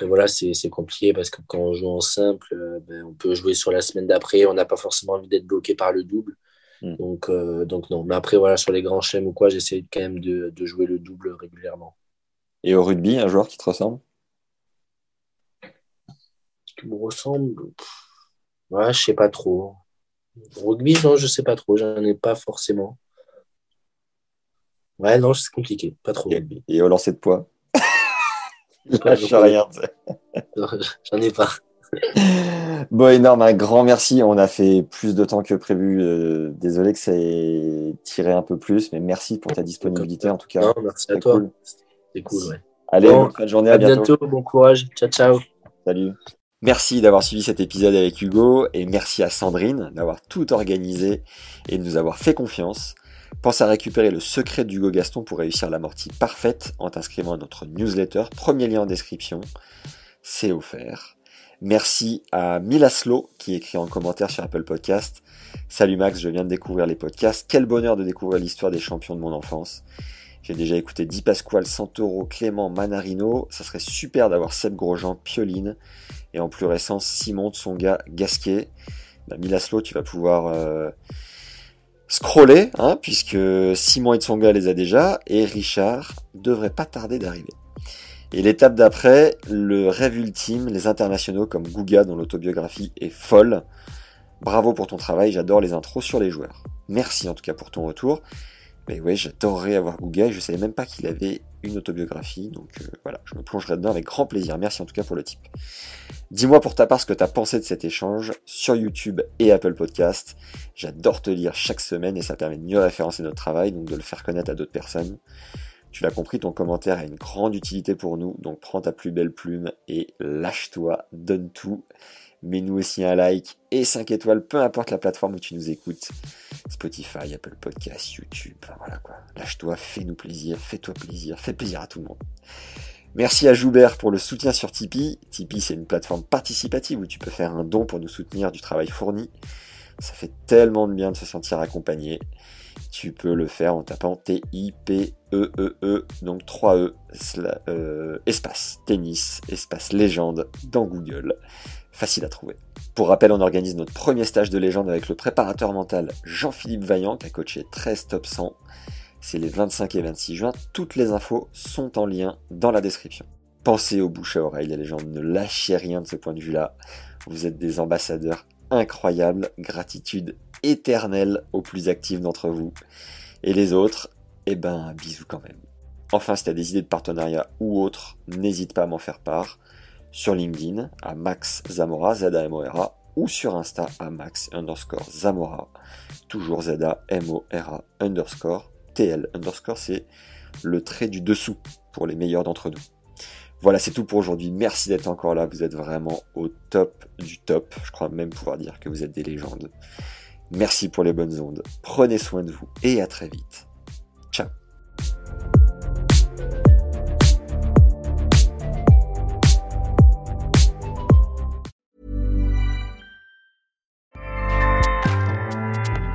après, voilà, c'est compliqué parce que quand on joue en simple, ben, on peut jouer sur la semaine d'après. On n'a pas forcément envie d'être bloqué par le double. Hmm. Donc, euh, donc non. Mais après, voilà, sur les grands chèmes ou quoi, j'essaie quand même de, de, jouer le double régulièrement. Et au rugby, un joueur qui te ressemble? Qui me ressemble Ouais, je sais pas trop. Au rugby, non, je sais pas trop. J'en ai pas forcément. Ouais, non, c'est compliqué. Pas trop. Et, et au lancer de poids? Je rien. J'en ai pas. bon, énorme, un grand merci. On a fait plus de temps que prévu. Euh, désolé que ça ait tiré un peu plus, mais merci pour ta disponibilité en tout cas. merci à toi. C'est cool, ouais. Allez, bonne journée, à, bientôt. Bon courage. Ciao, ciao. Salut. Merci d'avoir suivi cet épisode avec Hugo et merci à Sandrine d'avoir tout organisé et de nous avoir fait confiance. Pense à récupérer le secret d'Hugo Gaston pour réussir l'amortie parfaite en t'inscrivant à notre newsletter. Premier lien en description. C'est offert. Merci à Milaslo qui écrit en commentaire sur Apple Podcast. Salut Max, je viens de découvrir les podcasts. Quel bonheur de découvrir l'histoire des champions de mon enfance. J'ai déjà écouté Di Pasquale, Santoro, Clément, Manarino. Ça serait super d'avoir Seb Grosjean, Pioline. Et en plus récent, Simon, Tsonga, Gasquet. Bah, Milaslo, tu vas pouvoir euh, scroller, hein, puisque Simon et Tsonga les a déjà. Et Richard devrait pas tarder d'arriver. Et l'étape d'après, le rêve ultime, les internationaux comme Guga dont l'autobiographie est folle. Bravo pour ton travail, j'adore les intros sur les joueurs. Merci en tout cas pour ton retour. Mais ouais, j'adorerais avoir Guga et je savais même pas qu'il avait une autobiographie, donc euh, voilà, je me plongerai dedans avec grand plaisir. Merci en tout cas pour le type. Dis-moi pour ta part ce que tu as pensé de cet échange sur YouTube et Apple Podcast. J'adore te lire chaque semaine et ça permet de mieux référencer notre travail, donc de le faire connaître à d'autres personnes. Tu l'as compris, ton commentaire a une grande utilité pour nous, donc prends ta plus belle plume et lâche-toi, donne tout. Mets-nous aussi un like et 5 étoiles, peu importe la plateforme où tu nous écoutes. Spotify, Apple Podcast, YouTube, enfin voilà quoi. Lâche-toi, fais-nous plaisir, fais-toi plaisir, fais plaisir à tout le monde. Merci à Joubert pour le soutien sur Tipeee. Tipeee, c'est une plateforme participative où tu peux faire un don pour nous soutenir du travail fourni. Ça fait tellement de bien de se sentir accompagné tu peux le faire en tapant T-I-P-E-E-E, e, donc 3 E, euh, espace tennis, espace légende dans Google. Facile à trouver. Pour rappel, on organise notre premier stage de légende avec le préparateur mental Jean-Philippe Vaillant qui a coaché 13 top 100. C'est les 25 et 26 juin. Toutes les infos sont en lien dans la description. Pensez aux bouche à oreille, les légendes. Ne lâchez rien de ce point de vue-là. Vous êtes des ambassadeurs incroyables. Gratitude éternel aux plus actifs d'entre vous. Et les autres, eh ben, bisous quand même. Enfin, si tu as des idées de partenariat ou autres, n'hésite pas à m'en faire part. Sur LinkedIn, à Max Zamora, z a m o r -A, ou sur Insta, à Max underscore Zamora, toujours Z-A-M-O-R-A underscore TL underscore, c'est le trait du dessous pour les meilleurs d'entre nous. Voilà, c'est tout pour aujourd'hui. Merci d'être encore là. Vous êtes vraiment au top du top. Je crois même pouvoir dire que vous êtes des légendes. Merci pour les bonnes ondes. Prenez soin de vous et à très vite. Ciao.